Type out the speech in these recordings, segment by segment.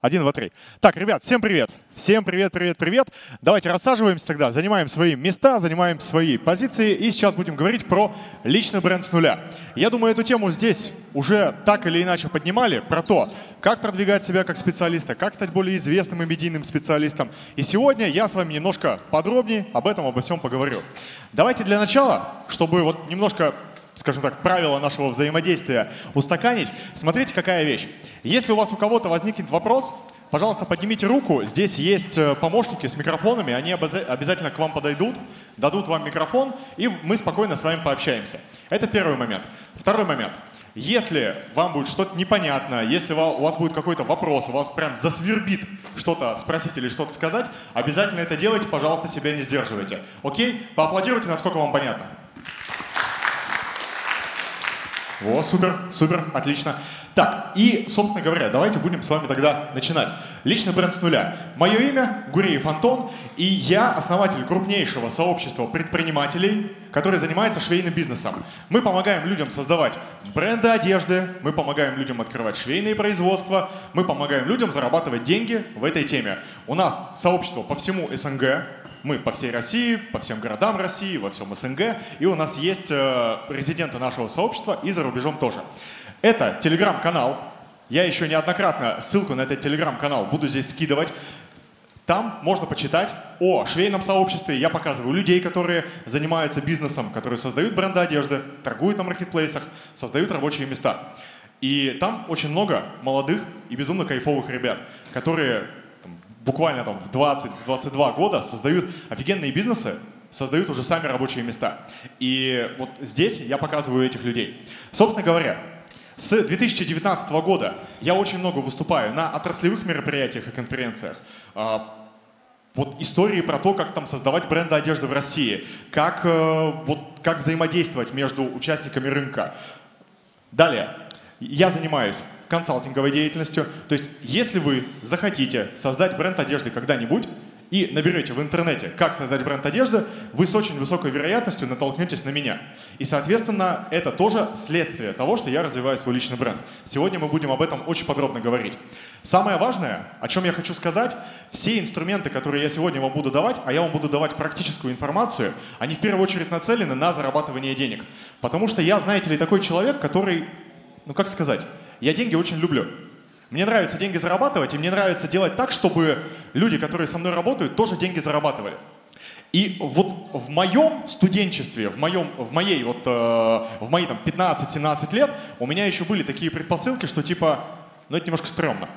Один, два, три. Так, ребят, всем привет. Всем привет, привет, привет. Давайте рассаживаемся тогда, занимаем свои места, занимаем свои позиции. И сейчас будем говорить про личный бренд с нуля. Я думаю, эту тему здесь уже так или иначе поднимали, про то, как продвигать себя как специалиста, как стать более известным и медийным специалистом. И сегодня я с вами немножко подробнее об этом, обо всем поговорю. Давайте для начала, чтобы вот немножко скажем так, правила нашего взаимодействия устаканить, смотрите, какая вещь. Если у вас у кого-то возникнет вопрос, пожалуйста, поднимите руку. Здесь есть э, помощники с микрофонами, они обязательно к вам подойдут, дадут вам микрофон, и мы спокойно с вами пообщаемся. Это первый момент. Второй момент. Если вам будет что-то непонятно, если у вас будет какой-то вопрос, у вас прям засвербит что-то спросить или что-то сказать, обязательно это делайте, пожалуйста, себя не сдерживайте. Окей? Поаплодируйте, насколько вам понятно. О, супер, супер, отлично. Так, и, собственно говоря, давайте будем с вами тогда начинать. Личный бренд с нуля. Мое имя Гуреев Антон, и я основатель крупнейшего сообщества предпринимателей, который занимается швейным бизнесом. Мы помогаем людям создавать бренды одежды, мы помогаем людям открывать швейные производства, мы помогаем людям зарабатывать деньги в этой теме. У нас сообщество по всему СНГ, мы по всей России, по всем городам России, во всем СНГ, и у нас есть э, резиденты нашего сообщества и за рубежом тоже. Это телеграм-канал. Я еще неоднократно ссылку на этот телеграм-канал буду здесь скидывать. Там можно почитать о швейном сообществе. Я показываю людей, которые занимаются бизнесом, которые создают бренды одежды, торгуют на маркетплейсах, создают рабочие места. И там очень много молодых и безумно кайфовых ребят, которые буквально там в 20-22 года создают офигенные бизнесы, создают уже сами рабочие места. И вот здесь я показываю этих людей. Собственно говоря, с 2019 года я очень много выступаю на отраслевых мероприятиях и конференциях. А, вот истории про то, как там создавать бренды одежды в России, как, э, вот, как взаимодействовать между участниками рынка. Далее, я занимаюсь консалтинговой деятельностью. То есть, если вы захотите создать бренд одежды когда-нибудь, и наберете в интернете, как создать бренд одежды, вы с очень высокой вероятностью натолкнетесь на меня. И, соответственно, это тоже следствие того, что я развиваю свой личный бренд. Сегодня мы будем об этом очень подробно говорить. Самое важное, о чем я хочу сказать, все инструменты, которые я сегодня вам буду давать, а я вам буду давать практическую информацию, они в первую очередь нацелены на зарабатывание денег. Потому что я, знаете ли, такой человек, который, ну как сказать, я деньги очень люблю. Мне нравится деньги зарабатывать, и мне нравится делать так, чтобы люди, которые со мной работают, тоже деньги зарабатывали. И вот в моем студенчестве, в, моем, в моей, вот, э, в мои там 15-17 лет у меня еще были такие предпосылки, что типа, ну это немножко стрёмно.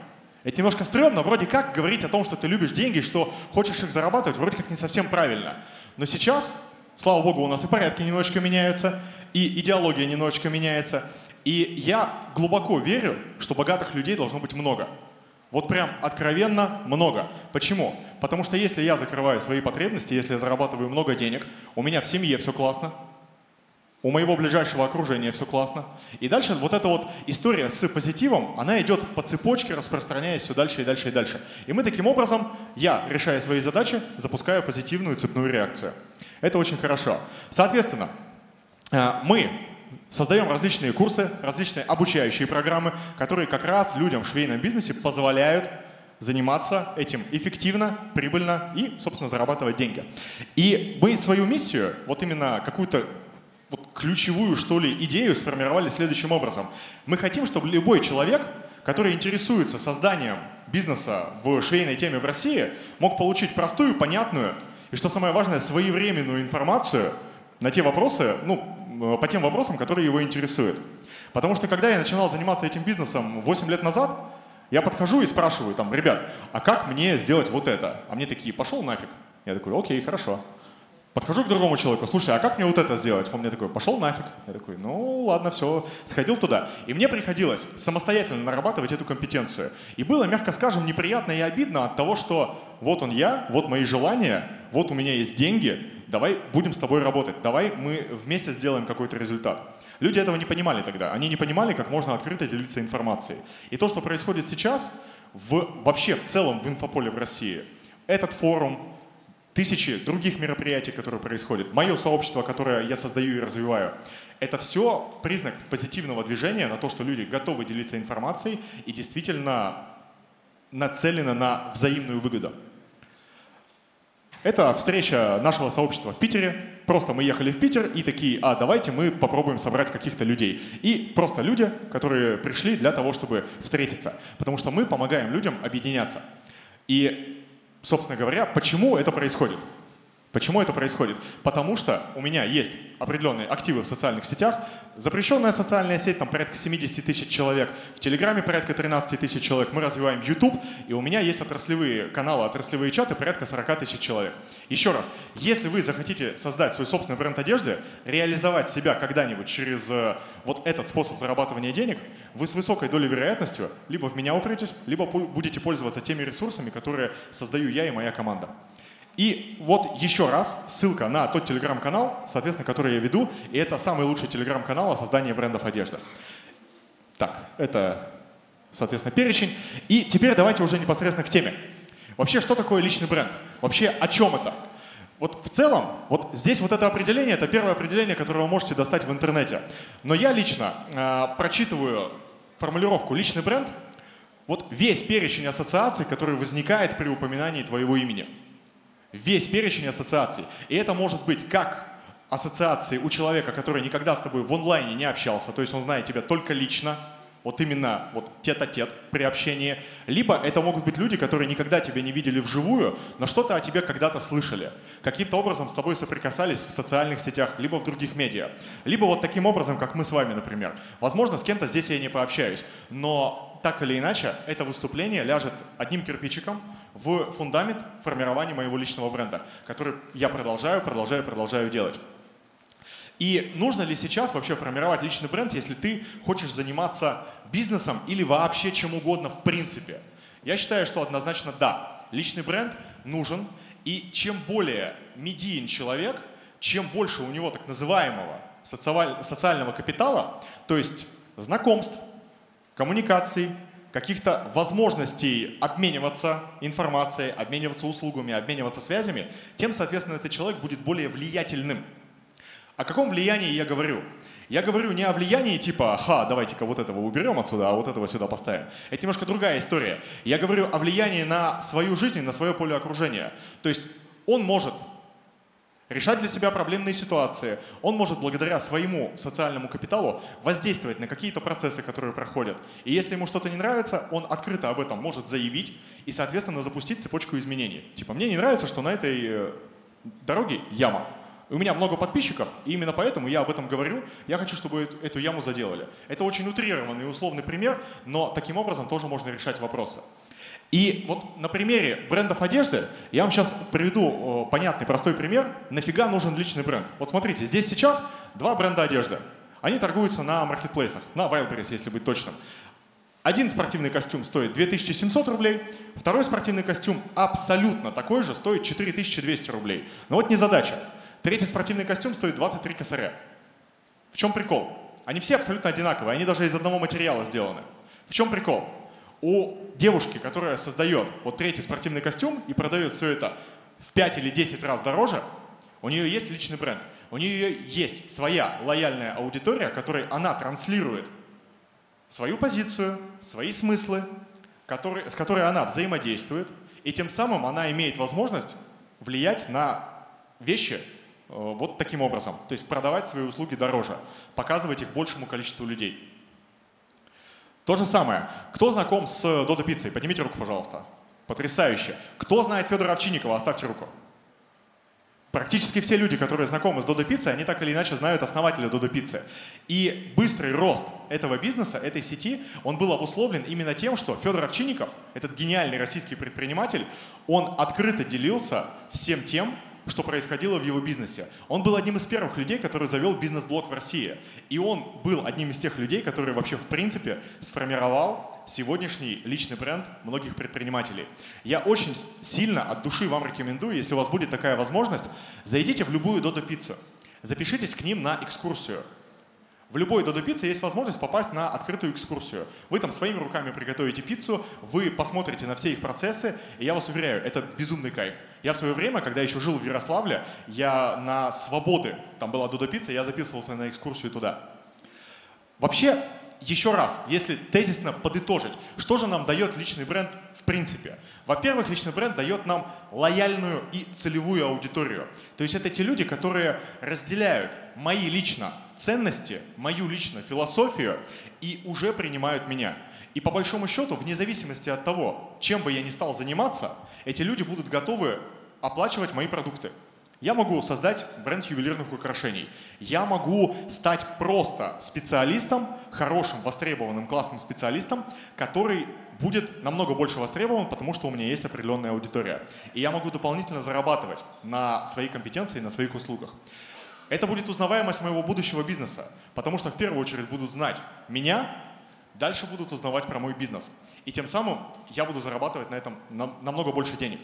Это немножко стрёмно, вроде как говорить о том, что ты любишь деньги, что хочешь их зарабатывать, вроде как не совсем правильно. Но сейчас, слава богу, у нас и порядки немножечко меняются, и идеология немножечко меняется. И я глубоко верю, что богатых людей должно быть много. Вот прям откровенно много. Почему? Потому что если я закрываю свои потребности, если я зарабатываю много денег, у меня в семье все классно, у моего ближайшего окружения все классно. И дальше вот эта вот история с позитивом, она идет по цепочке, распространяясь все дальше и дальше и дальше. И мы таким образом, я, решая свои задачи, запускаю позитивную цепную реакцию. Это очень хорошо. Соответственно, э, мы создаем различные курсы, различные обучающие программы, которые как раз людям в швейном бизнесе позволяют заниматься этим эффективно, прибыльно и, собственно, зарабатывать деньги. И мы свою миссию, вот именно какую-то вот ключевую, что ли, идею сформировали следующим образом. Мы хотим, чтобы любой человек, который интересуется созданием бизнеса в швейной теме в России, мог получить простую, понятную и, что самое важное, своевременную информацию на те вопросы, ну, по тем вопросам, которые его интересуют. Потому что когда я начинал заниматься этим бизнесом 8 лет назад, я подхожу и спрашиваю там, ребят, а как мне сделать вот это? А мне такие, пошел нафиг. Я такой, окей, хорошо. Подхожу к другому человеку, слушай, а как мне вот это сделать? Он мне такой, пошел нафиг. Я такой, ну ладно, все, сходил туда. И мне приходилось самостоятельно нарабатывать эту компетенцию. И было, мягко скажем, неприятно и обидно от того, что вот он я, вот мои желания, вот у меня есть деньги, давай будем с тобой работать, давай мы вместе сделаем какой-то результат. Люди этого не понимали тогда. Они не понимали, как можно открыто делиться информацией. И то, что происходит сейчас, в, вообще в целом в инфополе в России, этот форум, тысячи других мероприятий, которые происходят, мое сообщество, которое я создаю и развиваю, это все признак позитивного движения на то, что люди готовы делиться информацией и действительно нацелена на взаимную выгоду. Это встреча нашего сообщества в Питере. Просто мы ехали в Питер и такие, а давайте мы попробуем собрать каких-то людей. И просто люди, которые пришли для того, чтобы встретиться. Потому что мы помогаем людям объединяться. И, собственно говоря, почему это происходит? Почему это происходит? Потому что у меня есть определенные активы в социальных сетях. Запрещенная социальная сеть, там порядка 70 тысяч человек. В Телеграме порядка 13 тысяч человек. Мы развиваем YouTube. И у меня есть отраслевые каналы, отраслевые чаты, порядка 40 тысяч человек. Еще раз, если вы захотите создать свой собственный бренд одежды, реализовать себя когда-нибудь через э, вот этот способ зарабатывания денег, вы с высокой долей вероятностью либо в меня упретесь, либо будете пользоваться теми ресурсами, которые создаю я и моя команда. И вот еще раз ссылка на тот телеграм-канал, соответственно, который я веду, и это самый лучший телеграм-канал о создании брендов одежды. Так, это, соответственно, перечень. И теперь давайте уже непосредственно к теме. Вообще, что такое личный бренд? Вообще, о чем это? Вот в целом, вот здесь вот это определение, это первое определение, которое вы можете достать в интернете. Но я лично э, прочитываю формулировку «личный бренд», вот весь перечень ассоциаций, который возникает при упоминании твоего имени – весь перечень ассоциаций. И это может быть как ассоциации у человека, который никогда с тобой в онлайне не общался, то есть он знает тебя только лично, вот именно вот тет-а-тет при общении, либо это могут быть люди, которые никогда тебя не видели вживую, но что-то о тебе когда-то слышали, каким-то образом с тобой соприкасались в социальных сетях, либо в других медиа, либо вот таким образом, как мы с вами, например. Возможно, с кем-то здесь я не пообщаюсь, но так или иначе, это выступление ляжет одним кирпичиком в фундамент формирования моего личного бренда, который я продолжаю, продолжаю, продолжаю делать. И нужно ли сейчас вообще формировать личный бренд, если ты хочешь заниматься бизнесом или вообще чем угодно в принципе? Я считаю, что однозначно да. Личный бренд нужен, и чем более медиен человек, чем больше у него так называемого социального капитала, то есть знакомств, коммуникаций, каких-то возможностей обмениваться информацией, обмениваться услугами, обмениваться связями, тем, соответственно, этот человек будет более влиятельным. О каком влиянии я говорю? Я говорю не о влиянии типа, ха, давайте-ка вот этого уберем отсюда, а вот этого сюда поставим. Это немножко другая история. Я говорю о влиянии на свою жизнь, на свое поле окружения. То есть он может решать для себя проблемные ситуации. Он может благодаря своему социальному капиталу воздействовать на какие-то процессы, которые проходят. И если ему что-то не нравится, он открыто об этом может заявить и, соответственно, запустить цепочку изменений. Типа, мне не нравится, что на этой э, дороге яма. У меня много подписчиков, и именно поэтому я об этом говорю. Я хочу, чтобы эту яму заделали. Это очень утрированный и условный пример, но таким образом тоже можно решать вопросы. И вот на примере брендов одежды я вам сейчас приведу понятный, простой пример. Нафига нужен личный бренд? Вот смотрите, здесь сейчас два бренда одежды. Они торгуются на маркетплейсах, на Wildberries, если быть точным. Один спортивный костюм стоит 2700 рублей, второй спортивный костюм абсолютно такой же, стоит 4200 рублей. Но вот не задача. Третий спортивный костюм стоит 23 косаря. В чем прикол? Они все абсолютно одинаковые, они даже из одного материала сделаны. В чем прикол? У девушки, которая создает вот третий спортивный костюм и продает все это в 5 или 10 раз дороже, у нее есть личный бренд. У нее есть своя лояльная аудитория, которой она транслирует свою позицию, свои смыслы, которые, с которой она взаимодействует, и тем самым она имеет возможность влиять на вещи э, вот таким образом. То есть продавать свои услуги дороже, показывать их большему количеству людей. То же самое. Кто знаком с Додо Пиццей? Поднимите руку, пожалуйста. Потрясающе. Кто знает Федора Овчинникова? Оставьте руку. Практически все люди, которые знакомы с Додо Пиццей, они так или иначе знают основателя Додо Пиццы. И быстрый рост этого бизнеса, этой сети, он был обусловлен именно тем, что Федор Овчинников, этот гениальный российский предприниматель, он открыто делился всем тем, что происходило в его бизнесе. Он был одним из первых людей, который завел бизнес-блог в России. И он был одним из тех людей, который вообще в принципе сформировал сегодняшний личный бренд многих предпринимателей. Я очень сильно от души вам рекомендую, если у вас будет такая возможность, зайдите в любую Додо пиццу, запишитесь к ним на экскурсию. В любой Додо Пицце есть возможность попасть на открытую экскурсию. Вы там своими руками приготовите пиццу, вы посмотрите на все их процессы, и я вас уверяю, это безумный кайф. Я в свое время, когда еще жил в Ярославле, я на Свободы, там была Додо Пицца, я записывался на экскурсию туда. Вообще, еще раз, если тезисно подытожить, что же нам дает личный бренд в принципе? Во-первых, личный бренд дает нам лояльную и целевую аудиторию. То есть это те люди, которые разделяют мои лично ценности, мою лично философию и уже принимают меня. И по большому счету, вне зависимости от того, чем бы я ни стал заниматься, эти люди будут готовы оплачивать мои продукты. Я могу создать бренд ювелирных украшений. Я могу стать просто специалистом, хорошим, востребованным, классным специалистом, который будет намного больше востребован, потому что у меня есть определенная аудитория. И я могу дополнительно зарабатывать на своей компетенции, на своих услугах. Это будет узнаваемость моего будущего бизнеса, потому что в первую очередь будут знать меня, дальше будут узнавать про мой бизнес. И тем самым я буду зарабатывать на этом намного больше денег.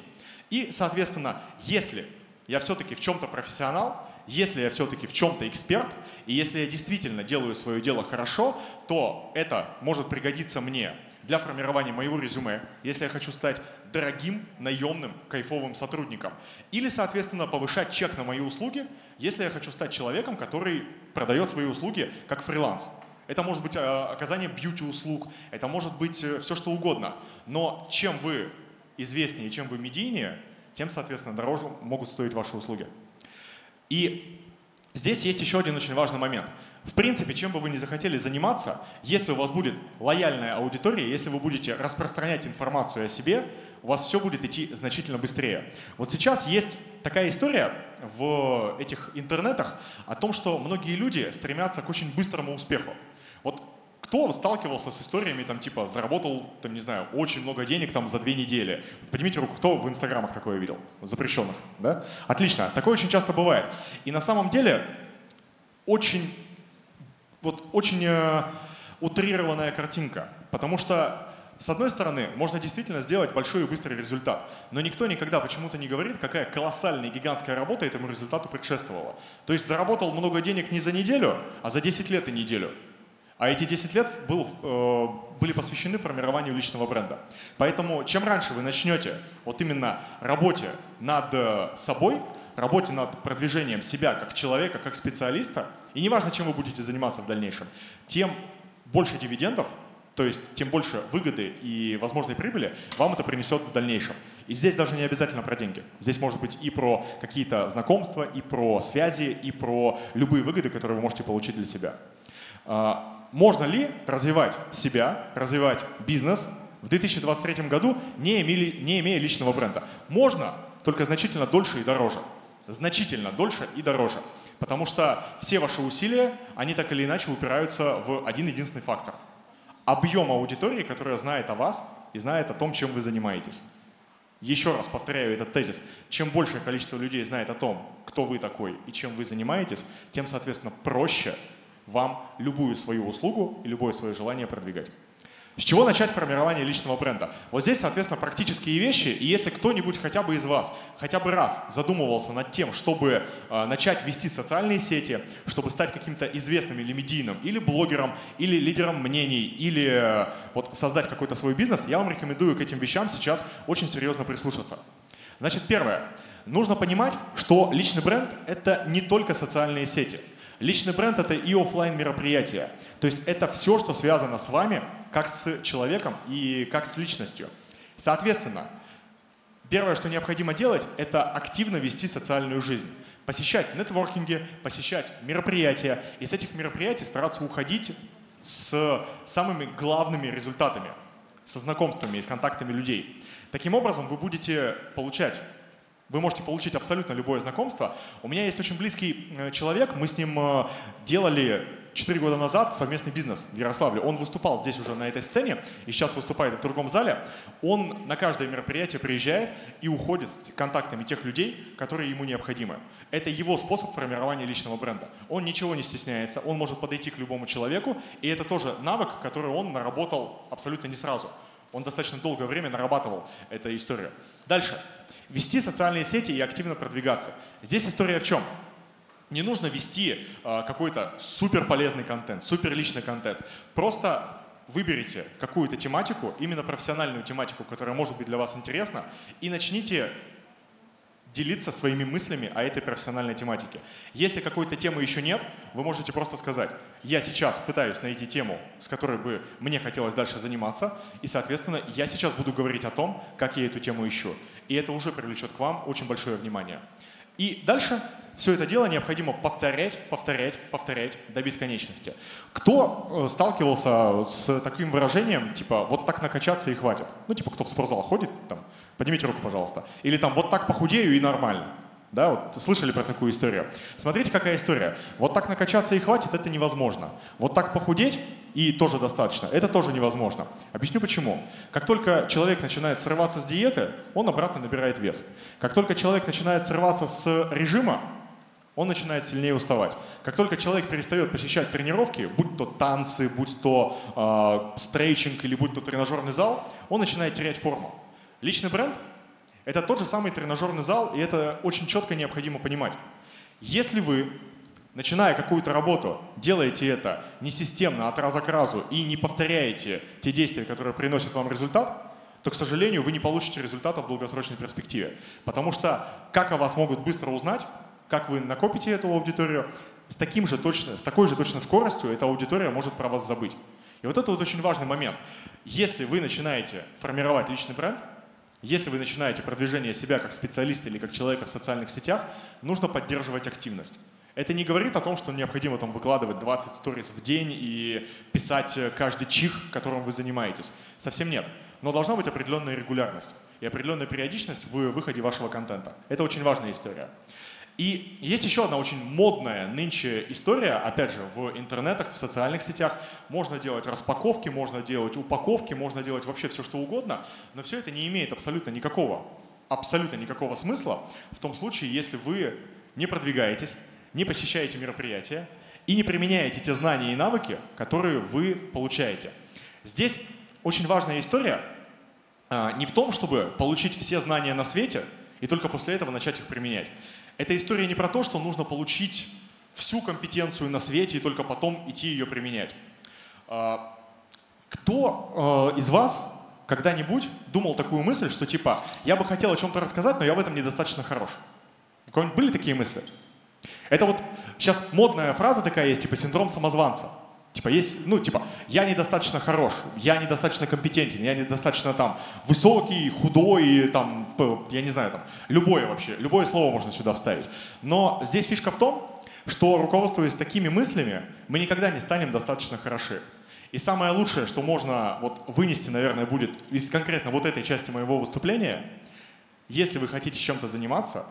И, соответственно, если я все-таки в чем-то профессионал, если я все-таки в чем-то эксперт, и если я действительно делаю свое дело хорошо, то это может пригодиться мне для формирования моего резюме, если я хочу стать дорогим, наемным, кайфовым сотрудником. Или, соответственно, повышать чек на мои услуги, если я хочу стать человеком, который продает свои услуги как фриланс. Это может быть э, оказание бьюти-услуг, это может быть э, все что угодно. Но чем вы известнее, чем вы медийнее, тем, соответственно, дороже могут стоить ваши услуги. И здесь есть еще один очень важный момент. В принципе, чем бы вы ни захотели заниматься, если у вас будет лояльная аудитория, если вы будете распространять информацию о себе, у вас все будет идти значительно быстрее. Вот сейчас есть такая история в этих интернетах о том, что многие люди стремятся к очень быстрому успеху. Вот кто сталкивался с историями, там, типа, заработал, там, не знаю, очень много денег там за две недели? Поднимите руку, кто в инстаграмах такое видел? Запрещенных, да? Отлично. Такое очень часто бывает. И на самом деле очень, вот очень э, утрированная картинка. Потому что с одной стороны, можно действительно сделать большой и быстрый результат, но никто никогда почему-то не говорит, какая колоссальная гигантская работа этому результату предшествовала. То есть заработал много денег не за неделю, а за 10 лет и неделю. А эти 10 лет был, э, были посвящены формированию личного бренда. Поэтому чем раньше вы начнете вот именно работе над э, собой, работе над продвижением себя как человека, как специалиста, и неважно, чем вы будете заниматься в дальнейшем, тем больше дивидендов, то есть тем больше выгоды и возможной прибыли вам это принесет в дальнейшем. И здесь даже не обязательно про деньги. Здесь может быть и про какие-то знакомства, и про связи, и про любые выгоды, которые вы можете получить для себя. Можно ли развивать себя, развивать бизнес в 2023 году, не, имели, не имея личного бренда? Можно, только значительно дольше и дороже. Значительно дольше и дороже. Потому что все ваши усилия, они так или иначе упираются в один единственный фактор. Объем аудитории, которая знает о вас и знает о том, чем вы занимаетесь. Еще раз повторяю этот тезис. Чем большее количество людей знает о том, кто вы такой и чем вы занимаетесь, тем, соответственно, проще вам любую свою услугу и любое свое желание продвигать. С чего начать формирование личного бренда? Вот здесь, соответственно, практические вещи, и если кто-нибудь хотя бы из вас хотя бы раз задумывался над тем, чтобы э, начать вести социальные сети, чтобы стать каким-то известным или медийным, или блогером, или лидером мнений, или э, вот создать какой-то свой бизнес, я вам рекомендую к этим вещам сейчас очень серьезно прислушаться. Значит, первое. Нужно понимать, что личный бренд — это не только социальные сети — Личный бренд — это и офлайн мероприятия. То есть это все, что связано с вами, как с человеком и как с личностью. Соответственно, первое, что необходимо делать, это активно вести социальную жизнь. Посещать нетворкинги, посещать мероприятия, и с этих мероприятий стараться уходить с самыми главными результатами, со знакомствами и с контактами людей. Таким образом, вы будете получать вы можете получить абсолютно любое знакомство. У меня есть очень близкий э, человек, мы с ним э, делали 4 года назад совместный бизнес в Ярославле. Он выступал здесь уже на этой сцене и сейчас выступает в другом зале. Он на каждое мероприятие приезжает и уходит с контактами тех людей, которые ему необходимы. Это его способ формирования личного бренда. Он ничего не стесняется, он может подойти к любому человеку, и это тоже навык, который он наработал абсолютно не сразу. Он достаточно долгое время нарабатывал эту историю. Дальше вести социальные сети и активно продвигаться. Здесь история в чем? Не нужно вести э, какой-то супер полезный контент, супер личный контент. Просто выберите какую-то тематику, именно профессиональную тематику, которая может быть для вас интересна, и начните делиться своими мыслями о этой профессиональной тематике. Если какой-то темы еще нет, вы можете просто сказать, я сейчас пытаюсь найти тему, с которой бы мне хотелось дальше заниматься, и, соответственно, я сейчас буду говорить о том, как я эту тему ищу. И это уже привлечет к вам очень большое внимание. И дальше все это дело необходимо повторять, повторять, повторять до бесконечности. Кто э, сталкивался с таким выражением, типа, вот так накачаться и хватит? Ну, типа, кто в спортзал ходит, там, Поднимите руку, пожалуйста. Или там вот так похудею и нормально. Да, вот слышали про такую историю. Смотрите, какая история. Вот так накачаться и хватит, это невозможно. Вот так похудеть и тоже достаточно, это тоже невозможно. Объясню почему. Как только человек начинает срываться с диеты, он обратно набирает вес. Как только человек начинает срываться с режима, он начинает сильнее уставать. Как только человек перестает посещать тренировки, будь то танцы, будь то э, стрейчинг или будь то тренажерный зал, он начинает терять форму. Личный бренд – это тот же самый тренажерный зал, и это очень четко необходимо понимать. Если вы, начиная какую-то работу, делаете это не системно, от раза к разу, и не повторяете те действия, которые приносят вам результат, то, к сожалению, вы не получите результата в долгосрочной перспективе. Потому что как о вас могут быстро узнать, как вы накопите эту аудиторию, с, таким же точно, с такой же точной скоростью эта аудитория может про вас забыть. И вот это вот очень важный момент. Если вы начинаете формировать личный бренд, если вы начинаете продвижение себя как специалиста или как человека в социальных сетях, нужно поддерживать активность. Это не говорит о том, что необходимо там выкладывать 20 сториз в день и писать э, каждый чих, которым вы занимаетесь. Совсем нет. Но должна быть определенная регулярность и определенная периодичность в выходе вашего контента. Это очень важная история. И есть еще одна очень модная нынче история, опять же, в интернетах, в социальных сетях. Можно делать распаковки, можно делать упаковки, можно делать вообще все, что угодно, но все это не имеет абсолютно никакого, абсолютно никакого смысла в том случае, если вы не продвигаетесь, не посещаете мероприятия и не применяете те знания и навыки, которые вы получаете. Здесь очень важная история а, не в том, чтобы получить все знания на свете и только после этого начать их применять. Эта история не про то, что нужно получить всю компетенцию на свете и только потом идти ее применять. А, кто э, из вас когда-нибудь думал такую мысль, что типа, я бы хотел о чем-то рассказать, но я в этом недостаточно хорош? У кого-нибудь были такие мысли? Это вот сейчас модная фраза такая есть, типа синдром самозванца. Типа есть, ну, типа, я недостаточно хорош, я недостаточно компетентен, я недостаточно там высокий, худой, там, я не знаю, там, любое вообще, любое слово можно сюда вставить. Но здесь фишка в том, что руководствуясь такими мыслями, мы никогда не станем достаточно хороши. И самое лучшее, что можно вот вынести, наверное, будет из конкретно вот этой части моего выступления, если вы хотите чем-то заниматься,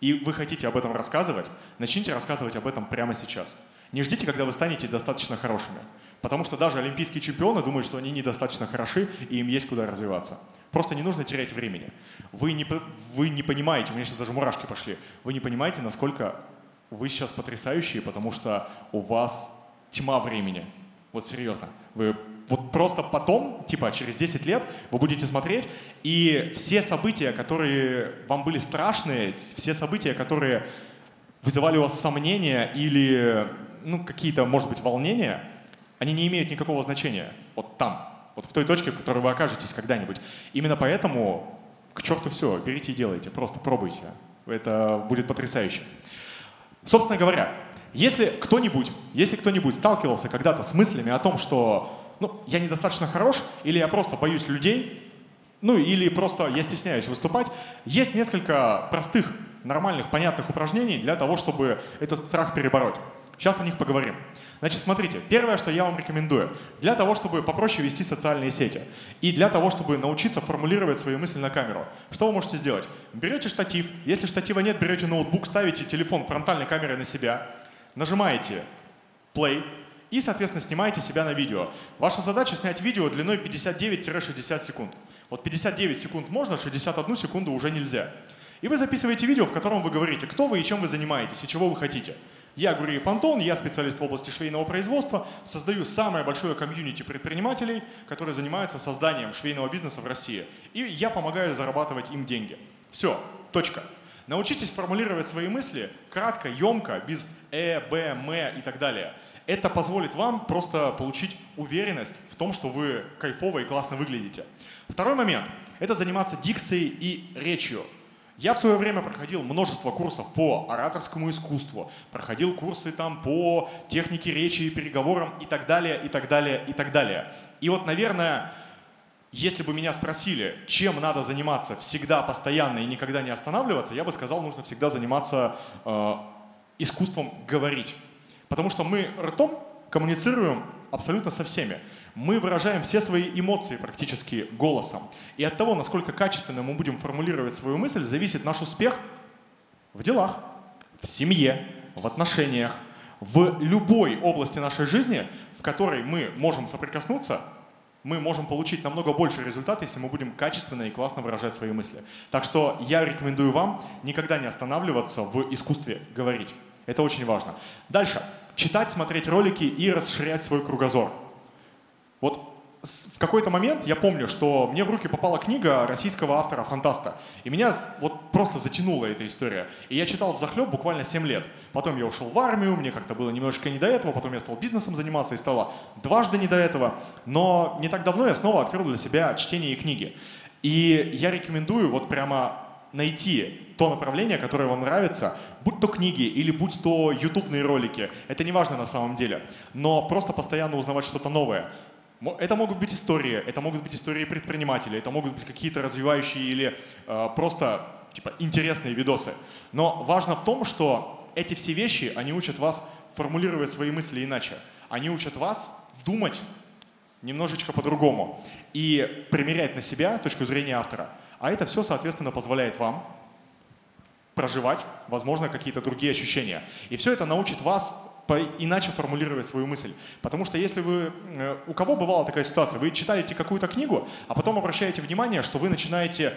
и вы хотите об этом рассказывать, начните рассказывать об этом прямо сейчас. Не ждите, когда вы станете достаточно хорошими. Потому что даже олимпийские чемпионы думают, что они недостаточно хороши, и им есть куда развиваться. Просто не нужно терять времени. Вы не, вы не понимаете, у меня сейчас даже мурашки пошли, вы не понимаете, насколько вы сейчас потрясающие, потому что у вас тьма времени. Вот серьезно. Вы вот просто потом, типа через 10 лет, вы будете смотреть, и все события, которые вам были страшные, все события, которые вызывали у вас сомнения или ну, какие-то, может быть, волнения, они не имеют никакого значения вот там, вот в той точке, в которой вы окажетесь когда-нибудь. Именно поэтому к черту все, берите и делайте, просто пробуйте. Это будет потрясающе. Собственно говоря, если кто-нибудь, если кто-нибудь сталкивался когда-то с мыслями о том, что ну, я недостаточно хорош, или я просто боюсь людей, ну или просто я стесняюсь выступать, есть несколько простых, нормальных, понятных упражнений для того, чтобы этот страх перебороть. Сейчас о них поговорим. Значит, смотрите, первое, что я вам рекомендую, для того, чтобы попроще вести социальные сети и для того, чтобы научиться формулировать свои мысли на камеру, что вы можете сделать? Берете штатив, если штатива нет, берете ноутбук, ставите телефон фронтальной камерой на себя, нажимаете play и, соответственно, снимаете себя на видео. Ваша задача снять видео длиной 59-60 секунд. Вот 59 секунд можно, 61 секунду уже нельзя. И вы записываете видео, в котором вы говорите, кто вы и чем вы занимаетесь, и чего вы хотите. Я Гуриев Антон, я специалист в области швейного производства, создаю самое большое комьюнити предпринимателей, которые занимаются созданием швейного бизнеса в России. И я помогаю зарабатывать им деньги. Все, точка. Научитесь формулировать свои мысли кратко, емко, без «э», «б», «м» и так далее. Это позволит вам просто получить уверенность в том, что вы кайфово и классно выглядите. Второй момент – это заниматься дикцией и речью. Я в свое время проходил множество курсов по ораторскому искусству, проходил курсы там по технике речи и переговорам и так далее, и так далее, и так далее. И вот, наверное, если бы меня спросили, чем надо заниматься всегда, постоянно и никогда не останавливаться, я бы сказал, нужно всегда заниматься э, искусством говорить. Потому что мы ртом коммуницируем абсолютно со всеми. Мы выражаем все свои эмоции практически голосом. И от того, насколько качественно мы будем формулировать свою мысль, зависит наш успех в делах, в семье, в отношениях, в любой области нашей жизни, в которой мы можем соприкоснуться, мы можем получить намного больше результат, если мы будем качественно и классно выражать свои мысли. Так что я рекомендую вам никогда не останавливаться в искусстве говорить. Это очень важно. Дальше. Читать, смотреть ролики и расширять свой кругозор. Вот в какой-то момент я помню, что мне в руки попала книга российского автора-фантаста. И меня вот просто затянула эта история. И я читал в захлеб буквально 7 лет. Потом я ушел в армию, мне как-то было немножечко не до этого. Потом я стал бизнесом заниматься и стало дважды не до этого. Но не так давно я снова открыл для себя чтение и книги. И я рекомендую вот прямо найти то направление, которое вам нравится, будь то книги или будь то ютубные ролики. Это не важно на самом деле. Но просто постоянно узнавать что-то новое. Это могут быть истории, это могут быть истории предпринимателей, это могут быть какие-то развивающие или э, просто типа интересные видосы. Но важно в том, что эти все вещи, они учат вас формулировать свои мысли иначе. Они учат вас думать немножечко по-другому и примерять на себя точку зрения автора. А это все, соответственно, позволяет вам проживать, возможно, какие-то другие ощущения. И все это научит вас иначе формулировать свою мысль. Потому что если вы... Э, у кого бывала такая ситуация? Вы читаете какую-то книгу, а потом обращаете внимание, что вы начинаете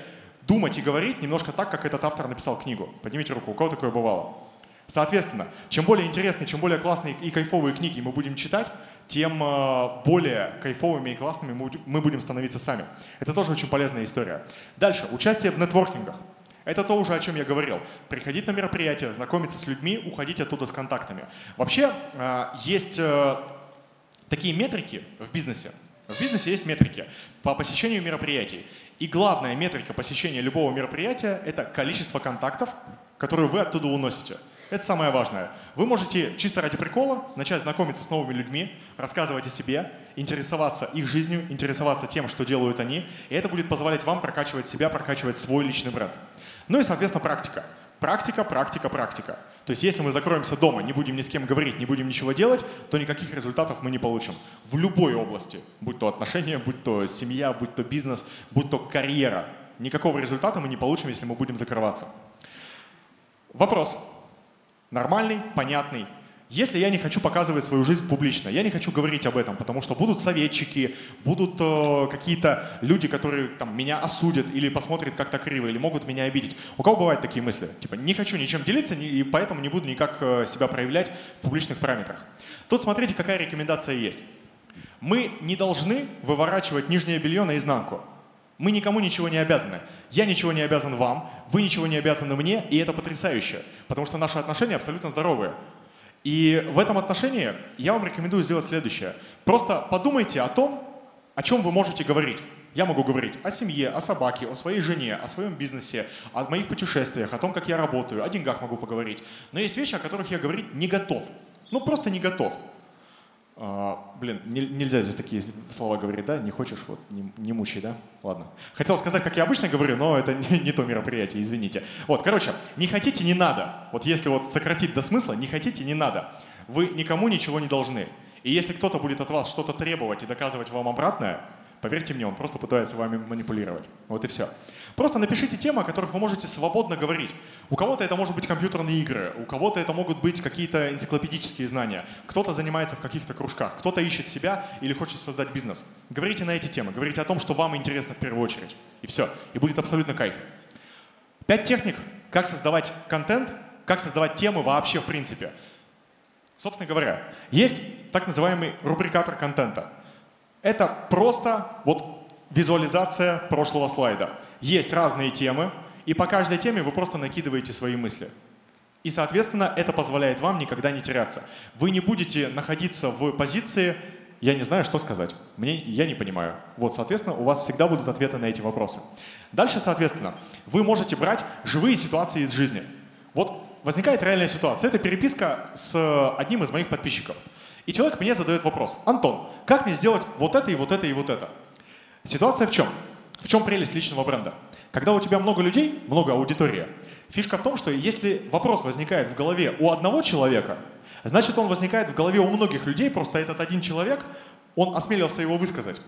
думать и говорить немножко так, как этот автор написал книгу. Поднимите руку, у кого такое бывало? Соответственно, чем более интересные, чем более классные и кайфовые книги мы будем читать, тем э, более кайфовыми и классными мы будем становиться сами. Это тоже очень полезная история. Дальше. Участие в нетворкингах. Это то уже, о чем я говорил. Приходить на мероприятие, знакомиться с людьми, уходить оттуда с контактами. Вообще э, есть э, такие метрики в бизнесе. В бизнесе есть метрики по посещению мероприятий. И главная метрика посещения любого мероприятия – это количество контактов, которые вы оттуда уносите. Это самое важное. Вы можете чисто ради прикола начать знакомиться с новыми людьми, рассказывать о себе, интересоваться их жизнью, интересоваться тем, что делают они, и это будет позволять вам прокачивать себя, прокачивать свой личный бренд. Ну и, соответственно, практика. Практика, практика, практика. То есть если мы закроемся дома, не будем ни с кем говорить, не будем ничего делать, то никаких результатов мы не получим. В любой области, будь то отношения, будь то семья, будь то бизнес, будь то карьера. Никакого результата мы не получим, если мы будем закрываться. Вопрос. Нормальный, понятный, если я не хочу показывать свою жизнь публично, я не хочу говорить об этом, потому что будут советчики, будут э, какие-то люди, которые там, меня осудят или посмотрят как-то криво, или могут меня обидеть. У кого бывают такие мысли? Типа, не хочу ничем делиться, и поэтому не буду никак э, себя проявлять в публичных параметрах. Тут смотрите, какая рекомендация есть. Мы не должны выворачивать нижнее белье наизнанку. Мы никому ничего не обязаны. Я ничего не обязан вам, вы ничего не обязаны мне, и это потрясающе, потому что наши отношения абсолютно здоровые. И в этом отношении я вам рекомендую сделать следующее. Просто подумайте о том, о чем вы можете говорить. Я могу говорить о семье, о собаке, о своей жене, о своем бизнесе, о моих путешествиях, о том, как я работаю, о деньгах могу поговорить. Но есть вещи, о которых я говорить не готов. Ну, просто не готов. А, блин, не, нельзя здесь такие слова говорить, да? Не хочешь, вот не, не мучай, да? Ладно. Хотел сказать, как я обычно говорю, но это не, не то мероприятие, извините. Вот, короче, не хотите, не надо. Вот если вот сократить до смысла, не хотите, не надо. Вы никому ничего не должны. И если кто-то будет от вас что-то требовать и доказывать вам обратное, Поверьте мне, он просто пытается вами манипулировать. Вот и все. Просто напишите темы, о которых вы можете свободно говорить. У кого-то это может быть компьютерные игры, у кого-то это могут быть какие-то энциклопедические знания, кто-то занимается в каких-то кружках, кто-то ищет себя или хочет создать бизнес. Говорите на эти темы, говорите о том, что вам интересно в первую очередь. И все. И будет абсолютно кайф. Пять техник, как создавать контент, как создавать темы вообще в принципе. Собственно говоря, есть так называемый рубрикатор контента – это просто вот визуализация прошлого слайда. Есть разные темы, и по каждой теме вы просто накидываете свои мысли. И, соответственно, это позволяет вам никогда не теряться. Вы не будете находиться в позиции я не знаю, что сказать. Мне, я не понимаю. Вот, соответственно, у вас всегда будут ответы на эти вопросы. Дальше, соответственно, вы можете брать живые ситуации из жизни. Вот возникает реальная ситуация. Это переписка с одним из моих подписчиков. И человек мне задает вопрос. Антон, как мне сделать вот это и вот это и вот это? Ситуация в чем? В чем прелесть личного бренда? Когда у тебя много людей, много аудитории, фишка в том, что если вопрос возникает в голове у одного человека, Значит, он возникает в голове у многих людей, просто этот один человек, он осмелился его высказать.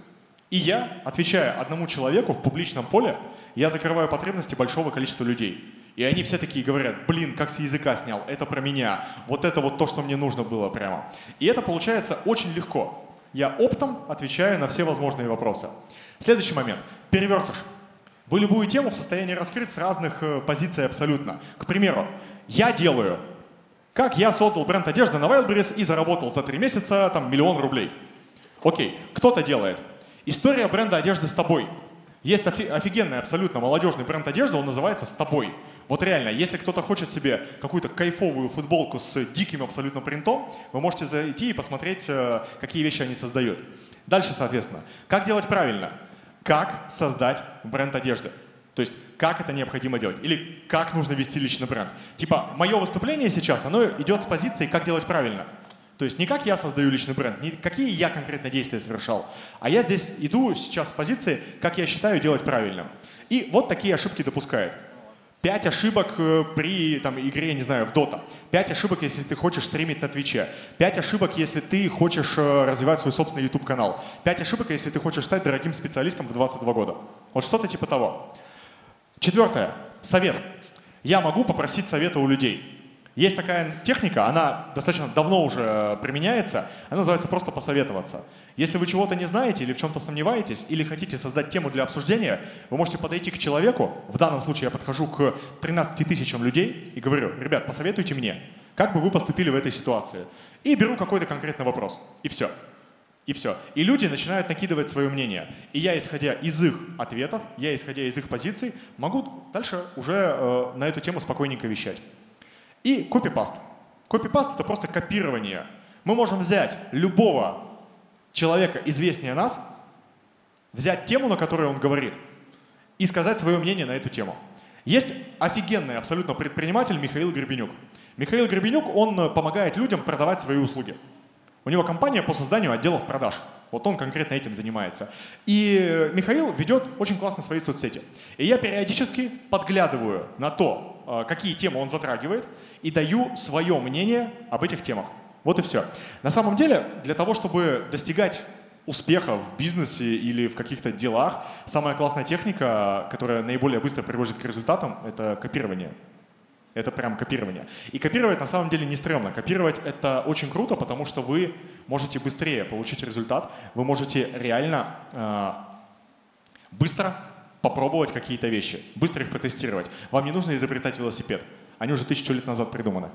И я, отвечая одному человеку в публичном поле, я закрываю потребности большого количества людей. И они все такие говорят, блин, как с языка снял, это про меня, вот это вот то, что мне нужно было прямо. И это получается очень легко. Я оптом отвечаю на все возможные вопросы. Следующий момент. Перевертыш. Вы любую тему в состоянии раскрыть с разных э, позиций абсолютно. К примеру, я делаю как я создал бренд одежды на Wildberries и заработал за три месяца там миллион рублей. Окей, кто-то делает. История бренда одежды с тобой. Есть офигенный, абсолютно молодежный бренд одежды, он называется «С тобой». Вот реально, если кто-то хочет себе какую-то кайфовую футболку с диким абсолютно принтом, вы можете зайти и посмотреть, э, какие вещи они создают. Дальше, соответственно, как делать правильно? Как создать бренд одежды? То есть как это необходимо делать или как нужно вести личный бренд. Типа мое выступление сейчас, оно идет с позиции как делать правильно. То есть не как я создаю личный бренд, не какие я конкретно действия совершал, а я здесь иду сейчас с позиции, как я считаю делать правильно. И вот такие ошибки допускает. Пять ошибок э, при там, игре, не знаю, в Dota. Пять ошибок, если ты хочешь стримить на Твиче. Пять ошибок, если ты хочешь э, развивать свой собственный YouTube-канал. Пять ошибок, если ты хочешь стать дорогим специалистом в 22 года. Вот что-то типа того. Четвертое. Совет. Я могу попросить совета у людей. Есть такая техника, она достаточно давно уже применяется, она называется просто посоветоваться. Если вы чего-то не знаете или в чем-то сомневаетесь, или хотите создать тему для обсуждения, вы можете подойти к человеку, в данном случае я подхожу к 13 тысячам людей и говорю, ребят, посоветуйте мне, как бы вы поступили в этой ситуации. И беру какой-то конкретный вопрос. И все. И все. И люди начинают накидывать свое мнение. И я, исходя из их ответов, я, исходя из их позиций, могу дальше уже э, на эту тему спокойненько вещать. И копипаст. Копипаст — это просто копирование. Мы можем взять любого человека, известнее нас, взять тему, на которой он говорит, и сказать свое мнение на эту тему. Есть офигенный абсолютно предприниматель Михаил Гребенюк. Михаил Гребенюк, он помогает людям продавать свои услуги. У него компания по созданию отделов продаж. Вот он конкретно этим занимается. И Михаил ведет очень классно свои соцсети. И я периодически подглядываю на то, э, какие темы он затрагивает, и даю свое мнение об этих темах. Вот и все. На самом деле, для того, чтобы достигать успеха в бизнесе или в каких-то делах, самая классная техника, которая наиболее быстро приводит к результатам, это копирование. Это прям копирование. И копировать на самом деле не стрёмно. Копировать это очень круто, потому что вы можете быстрее получить результат, вы можете реально э, быстро попробовать какие-то вещи, быстро их протестировать. Вам не нужно изобретать велосипед. Они уже тысячу лет назад придуманы.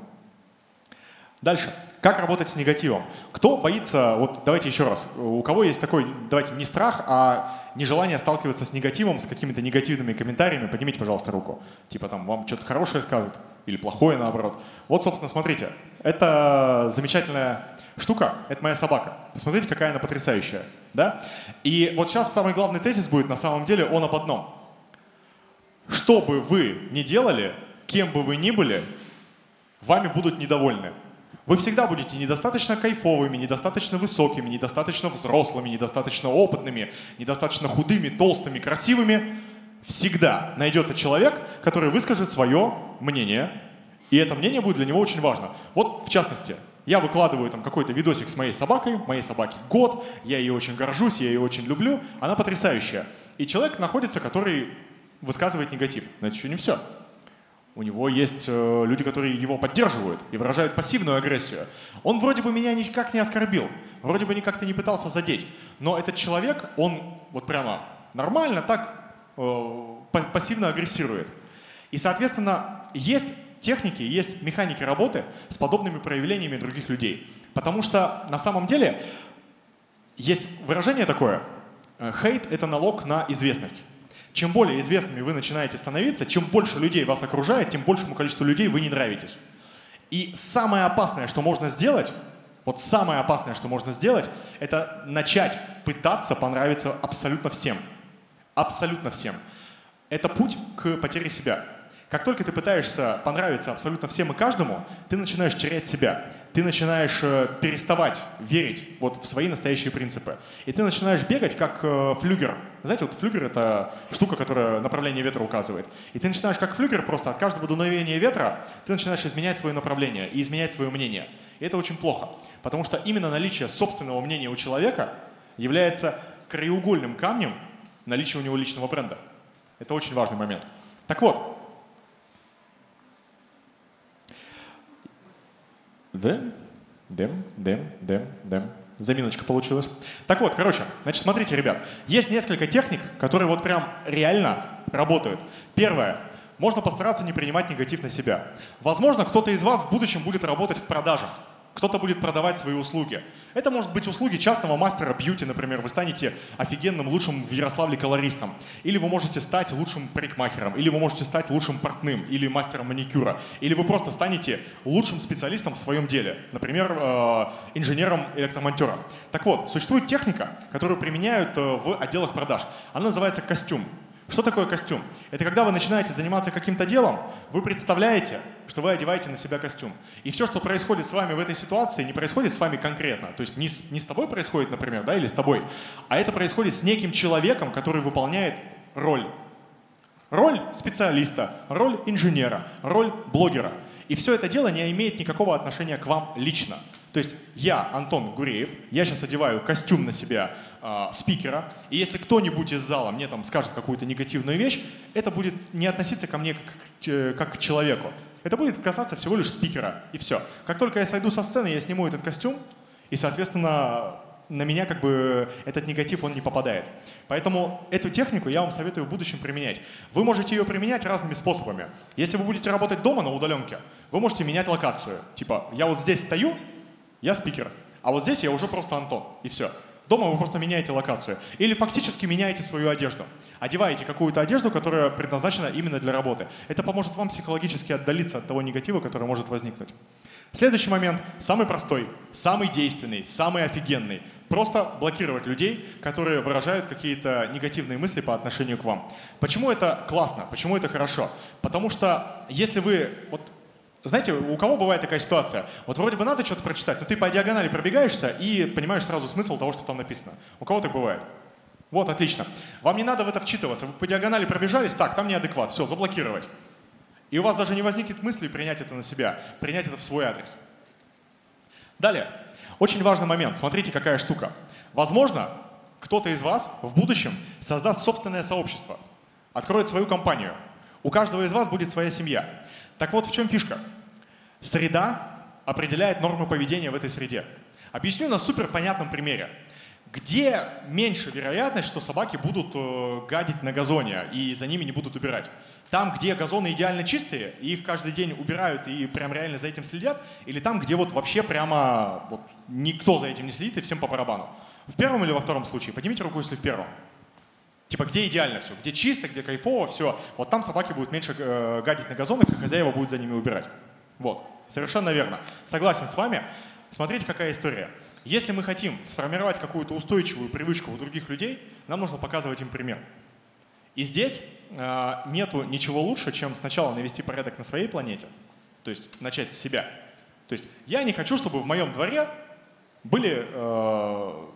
Дальше. Как работать с негативом? Кто боится, вот давайте еще раз, у кого есть такой, давайте не страх, а нежелание сталкиваться с негативом, с какими-то негативными комментариями, поднимите, пожалуйста, руку. Типа там вам что-то хорошее скажут или плохое наоборот. Вот, собственно, смотрите, это замечательная штука, это моя собака. Посмотрите, какая она потрясающая. Да? И вот сейчас самый главный тезис будет, на самом деле, он об одном. Что бы вы ни делали, кем бы вы ни были, вами будут недовольны. Вы всегда будете недостаточно кайфовыми, недостаточно высокими, недостаточно взрослыми, недостаточно опытными, недостаточно худыми, толстыми, красивыми. Всегда найдется человек, который выскажет свое мнение, и это мнение будет для него очень важно. Вот, в частности, я выкладываю там какой-то видосик с моей собакой, моей собаке год, я ее очень горжусь, я ее очень люблю, она потрясающая. И человек находится, который высказывает негатив. Но это еще не все. У него есть э, люди, которые его поддерживают и выражают пассивную агрессию. Он вроде бы меня никак не оскорбил, вроде бы никак-то не пытался задеть, но этот человек, он вот прямо нормально так э, пассивно агрессирует. И, соответственно, есть техники, есть механики работы с подобными проявлениями других людей. Потому что на самом деле есть выражение такое, э, хейт — это налог на известность. Чем более известными вы начинаете становиться, чем больше людей вас окружает, тем большему количеству людей вы не нравитесь. И самое опасное, что можно сделать, Вот самое опасное, что можно сделать, это начать пытаться понравиться абсолютно всем. Абсолютно всем. Это путь к потере себя. Как только ты пытаешься понравиться абсолютно всем и каждому, ты начинаешь терять себя. Ты начинаешь э, переставать верить вот в свои настоящие принципы. И ты начинаешь бегать как э, флюгер. Знаете, вот флюгер — это штука, которая направление ветра указывает. И ты начинаешь как флюгер, просто от каждого дуновения ветра ты начинаешь изменять свое направление и изменять свое мнение. И это очень плохо, потому что именно наличие собственного мнения у человека является краеугольным камнем наличия у него личного бренда. Это очень важный момент. Так вот, Дэм, дэм, дэм, дэм, дэм. Заминочка получилась. Так вот, короче, значит, смотрите, ребят. Есть несколько техник, которые вот прям реально работают. Первое. Можно постараться не принимать негатив на себя. Возможно, кто-то из вас в будущем будет работать в продажах кто-то будет продавать свои услуги. Это может быть услуги частного мастера бьюти, например. Вы станете офигенным, лучшим в Ярославле колористом. Или вы можете стать лучшим парикмахером. Или вы можете стать лучшим портным. Или мастером маникюра. Или вы просто станете лучшим специалистом в своем деле. Например, э, инженером-электромонтером. Так вот, существует техника, которую применяют э, в отделах продаж. Она называется костюм. Что такое костюм? Это когда вы начинаете заниматься каким-то делом, вы представляете, что вы одеваете на себя костюм. И все, что происходит с вами в этой ситуации, не происходит с вами конкретно. То есть не с, не с тобой происходит, например, да, или с тобой, а это происходит с неким человеком, который выполняет роль. Роль специалиста, роль инженера, роль блогера. И все это дело не имеет никакого отношения к вам лично. То есть я, Антон Гуреев, я сейчас одеваю костюм на себя э, спикера, и если кто-нибудь из зала мне там скажет какую-то негативную вещь, это будет не относиться ко мне как, как к человеку. Это будет касаться всего лишь спикера, и все. Как только я сойду со сцены, я сниму этот костюм, и, соответственно, на меня как бы этот негатив, он не попадает. Поэтому эту технику я вам советую в будущем применять. Вы можете ее применять разными способами. Если вы будете работать дома на удаленке, вы можете менять локацию. Типа, я вот здесь стою, я спикер. А вот здесь я уже просто Антон, и все. Дома вы просто меняете локацию. Или фактически меняете свою одежду. Одеваете какую-то одежду, которая предназначена именно для работы. Это поможет вам психологически отдалиться от того негатива, который может возникнуть. Следующий момент, самый простой, самый действенный, самый офигенный. Просто блокировать людей, которые выражают какие-то негативные мысли по отношению к вам. Почему это классно? Почему это хорошо? Потому что если вы вот знаете, у кого бывает такая ситуация? Вот вроде бы надо что-то прочитать, но ты по диагонали пробегаешься и понимаешь сразу смысл того, что там написано. У кого так бывает? Вот, отлично. Вам не надо в это вчитываться. Вы по диагонали пробежались, так, там неадекват, все, заблокировать. И у вас даже не возникнет мысли принять это на себя, принять это в свой адрес. Далее. Очень важный момент. Смотрите, какая штука. Возможно, кто-то из вас в будущем создаст собственное сообщество, откроет свою компанию. У каждого из вас будет своя семья. Так вот, в чем фишка? Среда определяет нормы поведения в этой среде. Объясню на супер понятном примере. Где меньше вероятность, что собаки будут э, гадить на газоне и за ними не будут убирать? Там, где газоны идеально чистые, и их каждый день убирают и прям реально за этим следят, или там, где вот вообще прямо вот, никто за этим не следит и всем по барабану? В первом или во втором случае? Поднимите руку, если в первом. Типа, где идеально все, где чисто, где кайфово, все. Вот там собаки будут меньше э, гадить на газонах, и хозяева будут за ними убирать. Вот, совершенно верно. Согласен с вами. Смотрите, какая история. Если мы хотим сформировать какую-то устойчивую привычку у других людей, нам нужно показывать им пример. И здесь э, нету ничего лучше, чем сначала навести порядок на своей планете, то есть начать с себя. То есть я не хочу, чтобы в моем дворе были э,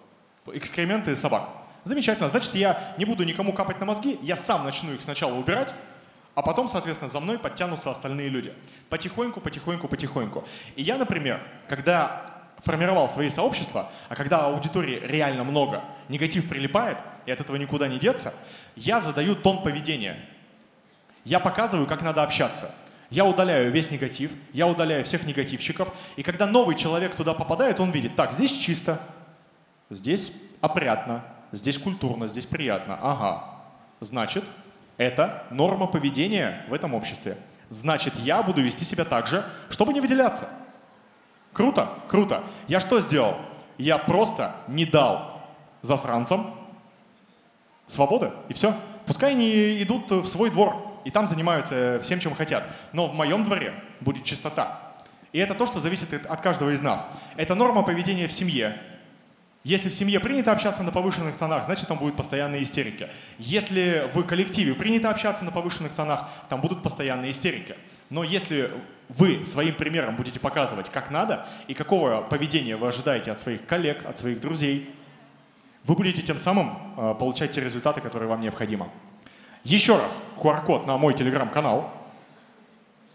экскременты собак. Замечательно. Значит, я не буду никому капать на мозги, я сам начну их сначала убирать, а потом, соответственно, за мной подтянутся остальные люди. Потихоньку, потихоньку, потихоньку. И я, например, когда формировал свои сообщества, а когда аудитории реально много, негатив прилипает, и от этого никуда не деться, я задаю тон поведения. Я показываю, как надо общаться. Я удаляю весь негатив, я удаляю всех негативщиков, и когда новый человек туда попадает, он видит, так, здесь чисто, здесь опрятно, здесь культурно, здесь приятно. Ага. Значит, это норма поведения в этом обществе. Значит, я буду вести себя так же, чтобы не выделяться. Круто, круто. Я что сделал? Я просто не дал засранцам свободы, и все. Пускай они идут в свой двор, и там занимаются всем, чем хотят. Но в моем дворе будет чистота. И это то, что зависит от каждого из нас. Это норма поведения в семье. Если в семье принято общаться на повышенных тонах, значит там будут постоянные истерики. Если в коллективе принято общаться на повышенных тонах, там будут постоянные истерики. Но если вы своим примером будете показывать, как надо, и какого поведения вы ожидаете от своих коллег, от своих друзей, вы будете тем самым э, получать те результаты, которые вам необходимы. Еще раз, QR-код на мой телеграм-канал.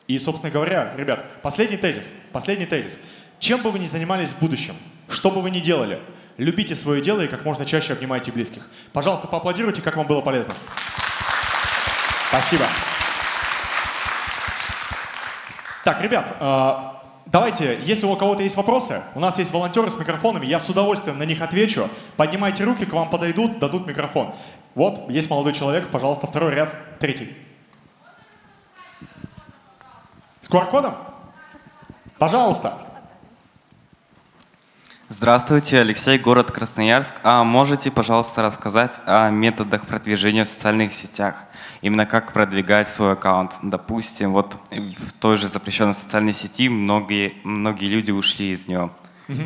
И, собственно говоря, ребят, последний тезис, последний тезис. Чем бы вы ни занимались в будущем, что бы вы ни делали – Любите свое дело и как можно чаще обнимайте близких. Пожалуйста, поаплодируйте, как вам было полезно. Спасибо. Так, ребят, э, давайте, если у кого-то есть вопросы, у нас есть волонтеры с микрофонами, я с удовольствием на них отвечу. Поднимайте руки, к вам подойдут, дадут микрофон. Вот, есть молодой человек, пожалуйста, второй ряд, третий. С QR-кодом? Пожалуйста. Здравствуйте, Алексей, город Красноярск. А можете, пожалуйста, рассказать о методах продвижения в социальных сетях? Именно как продвигать свой аккаунт? Допустим, вот в той же запрещенной социальной сети многие, многие люди ушли из нее. Угу.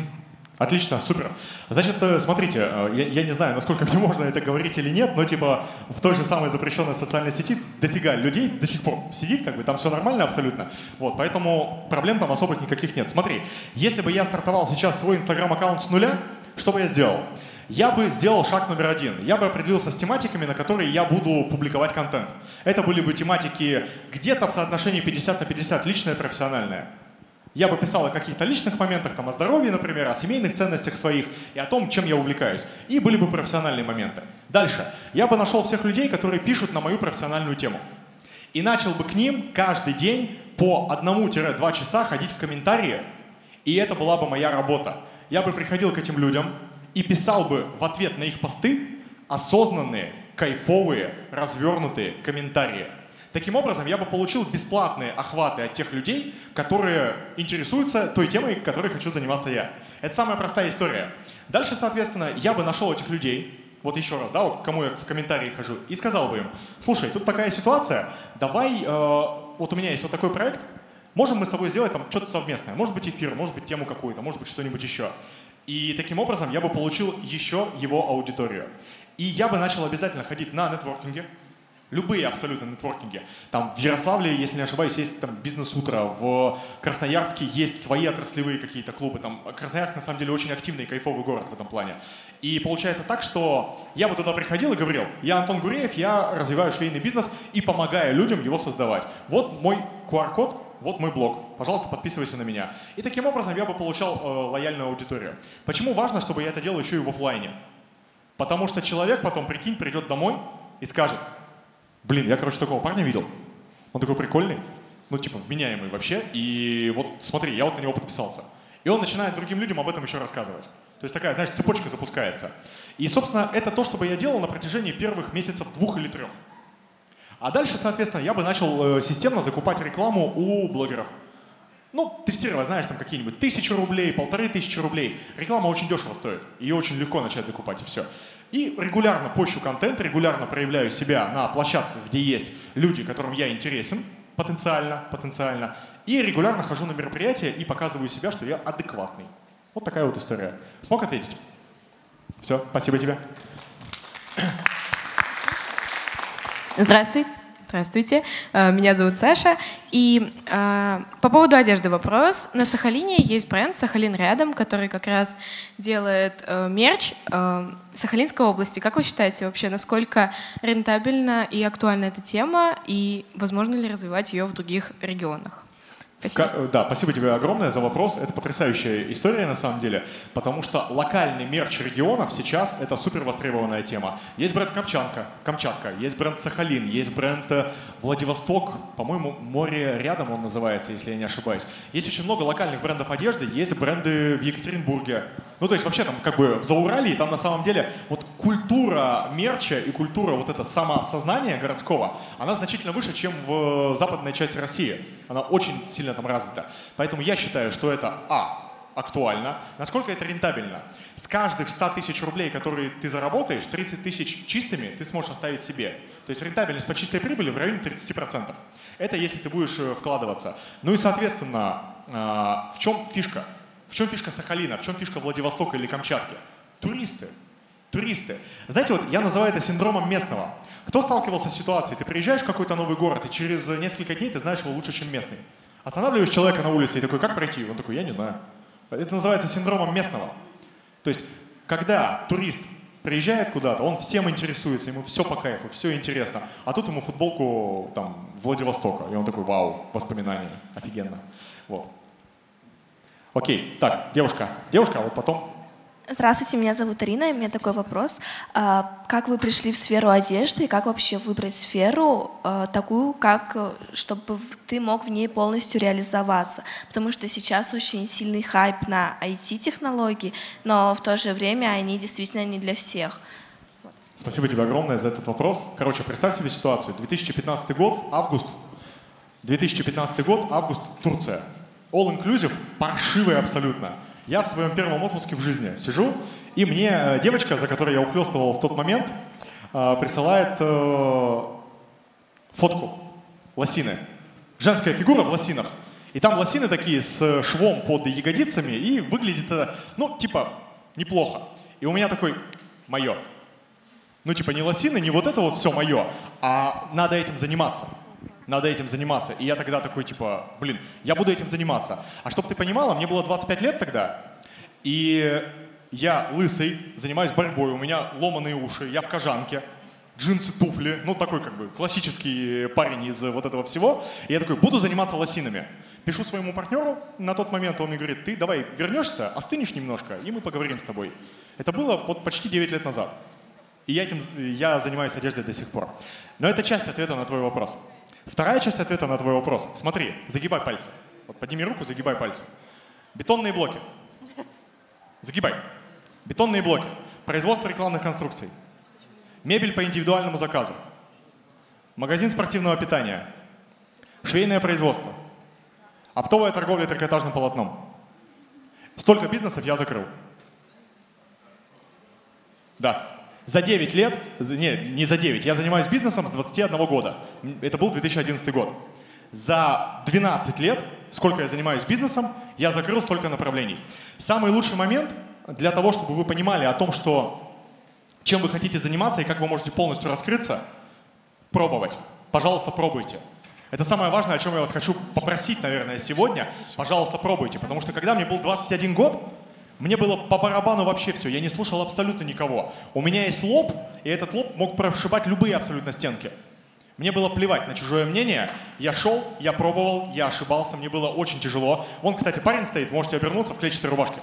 Отлично, супер. Значит, э, смотрите, э, я, я не знаю, насколько мне можно это говорить или нет, но типа в той же самой запрещенной социальной сети дофига людей до сих пор сидит, как бы там все нормально абсолютно. Вот, поэтому проблем там особых никаких нет. Смотри, если бы я стартовал сейчас свой инстаграм-аккаунт с нуля, что бы я сделал? Я бы сделал шаг номер один. Я бы определился с тематиками, на которые я буду публиковать контент. Это были бы тематики где-то в соотношении 50 на 50, личное и профессиональное. Я бы писал о каких-то личных моментах, там, о здоровье, например, о семейных ценностях своих и о том, чем я увлекаюсь. И были бы профессиональные моменты. Дальше. Я бы нашел всех людей, которые пишут на мою профессиональную тему. И начал бы к ним каждый день по одному-два часа ходить в комментарии. И это была бы моя работа. Я бы приходил к этим людям и писал бы в ответ на их посты осознанные, кайфовые, развернутые комментарии. Таким образом, я бы получил бесплатные охваты от тех людей, которые интересуются той темой, которой хочу заниматься я. Это самая простая история. Дальше, соответственно, я бы нашел этих людей, вот еще раз, да, вот кому я в комментарии хожу, и сказал бы им, слушай, тут такая ситуация, давай, э, вот у меня есть вот такой проект, можем мы с тобой сделать там что-то совместное, может быть эфир, может быть тему какую-то, может быть что-нибудь еще. И таким образом я бы получил еще его аудиторию. И я бы начал обязательно ходить на нетворкинге, Любые абсолютно нетворкинги. Там в Ярославле, если не ошибаюсь, есть там бизнес-утро. В Красноярске есть свои отраслевые какие-то клубы. Там Красноярск на самом деле очень активный и кайфовый город в этом плане. И получается так, что я бы туда приходил и говорил, я Антон Гуреев, я развиваю швейный бизнес и помогаю людям его создавать. Вот мой QR-код, вот мой блог. Пожалуйста, подписывайся на меня. И таким образом я бы получал э, лояльную аудиторию. Почему важно, чтобы я это делал еще и в офлайне? Потому что человек потом, прикинь, придет домой и скажет, Блин, я, короче, такого парня видел. Он такой прикольный, ну, типа, вменяемый вообще. И вот смотри, я вот на него подписался. И он начинает другим людям об этом еще рассказывать. То есть такая, знаешь, цепочка запускается. И, собственно, это то, что бы я делал на протяжении первых месяцев двух или трех. А дальше, соответственно, я бы начал э, системно закупать рекламу у блогеров. Ну, тестировать, знаешь, там какие-нибудь тысячи рублей, полторы тысячи рублей. Реклама очень дешево стоит. Ее очень легко начать закупать, и все. И регулярно пощу контент, регулярно проявляю себя на площадках, где есть люди, которым я интересен, потенциально, потенциально. И регулярно хожу на мероприятия и показываю себя, что я адекватный. Вот такая вот история. Смог ответить? Все, спасибо тебе. Здравствуйте. Здравствуйте, э, меня зовут Саша. И э, по поводу одежды вопрос. На Сахалине есть бренд «Сахалин рядом», который как раз делает э, мерч э, Сахалинской области. Как вы считаете вообще, насколько рентабельна и актуальна эта тема, и возможно ли развивать ее в других регионах? Спасибо. Да, спасибо тебе огромное за вопрос. Это потрясающая история на самом деле, потому что локальный мерч регионов сейчас это супер востребованная тема. Есть бренд Камчатка, Камчатка, есть бренд Сахалин, есть бренд э, Владивосток, по-моему, море рядом он называется, если я не ошибаюсь. Есть очень много локальных брендов одежды, есть бренды в Екатеринбурге. Ну, то есть вообще там как бы в Зауралии, там на самом деле вот культура мерча и культура вот это самосознания городского, она значительно выше, чем в западной части России. Она очень сильно там развита. Поэтому я считаю, что это А, актуально. Насколько это рентабельно? С каждых 100 тысяч рублей, которые ты заработаешь, 30 тысяч чистыми ты сможешь оставить себе. То есть рентабельность по чистой прибыли в районе 30%. Это если ты будешь э, вкладываться. Ну и, соответственно, а, в чем фишка? В чем фишка Сахалина? В чем фишка Владивостока или Камчатки? Туристы. Туристы. Знаете, вот я называю это синдромом местного. Кто сталкивался с ситуацией? Ты приезжаешь в какой-то новый город, и через несколько дней ты знаешь его лучше, чем местный. Останавливаешь человека на улице и такой, как пройти? Он такой, я не знаю. Это называется синдромом местного. То есть, когда турист приезжает куда-то, он всем интересуется, ему все по кайфу, все интересно. А тут ему футболку там Владивостока, и он такой, вау, воспоминания, офигенно. Вот. Окей, так, девушка, девушка, а вот потом Здравствуйте, меня зовут Арина, и у меня такой вопрос. А, как вы пришли в сферу одежды и как вообще выбрать сферу а, такую, как, э, чтобы ты мог в ней полностью реализоваться? Потому что сейчас очень сильный хайп на IT-технологии, но в то же время они действительно не для всех. Спасибо тебе огромное за этот вопрос. Короче, представь себе ситуацию. 2015 год, август. 2015 год, август, Турция. All inclusive, паршивый абсолютно. Я в своем первом отпуске в жизни сижу, и мне э, девочка, за которой я ухлестывал в тот момент, э, присылает э, фотку лосины. Женская фигура в лосинах. И там лосины такие с швом под ягодицами, и выглядит это, ну, типа, неплохо. И у меня такой, мое. Ну, типа, не лосины, не вот это вот все мое, а надо этим заниматься надо этим заниматься. И я тогда такой, типа, блин, я буду этим заниматься. А чтобы ты понимала, мне было 25 лет тогда, и я лысый, занимаюсь борьбой, у меня ломаные уши, я в кожанке, джинсы, туфли, ну такой как бы классический парень из вот этого всего. И я такой, буду заниматься лосинами. Пишу своему партнеру на тот момент, он мне говорит, ты давай вернешься, остынешь немножко, и мы поговорим с тобой. Это было вот почти 9 лет назад. И я, этим, я занимаюсь одеждой до сих пор. Но это часть ответа на твой вопрос. Вторая часть ответа на твой вопрос. Смотри, загибай пальцы. Вот подними руку, загибай пальцы. Бетонные блоки. Загибай. Бетонные блоки. Производство рекламных конструкций. Мебель по индивидуальному заказу. Магазин спортивного питания. Швейное производство. Оптовая торговля трикотажным полотном. Столько бизнесов я закрыл. Да, за 9 лет, не, не за 9, я занимаюсь бизнесом с 21 года. Это был 2011 год. За 12 лет, сколько я занимаюсь бизнесом, я закрыл столько направлений. Самый лучший момент для того, чтобы вы понимали о том, что чем вы хотите заниматься и как вы можете полностью раскрыться, пробовать. Пожалуйста, пробуйте. Это самое важное, о чем я вас хочу попросить, наверное, сегодня. Пожалуйста, пробуйте. Потому что когда мне был 21 год, мне было по барабану вообще все, я не слушал абсолютно никого. У меня есть лоб, и этот лоб мог прошибать любые абсолютно стенки. Мне было плевать на чужое мнение. Я шел, я пробовал, я ошибался, мне было очень тяжело. Вон, кстати, парень стоит, можете обернуться в клетчатой рубашке.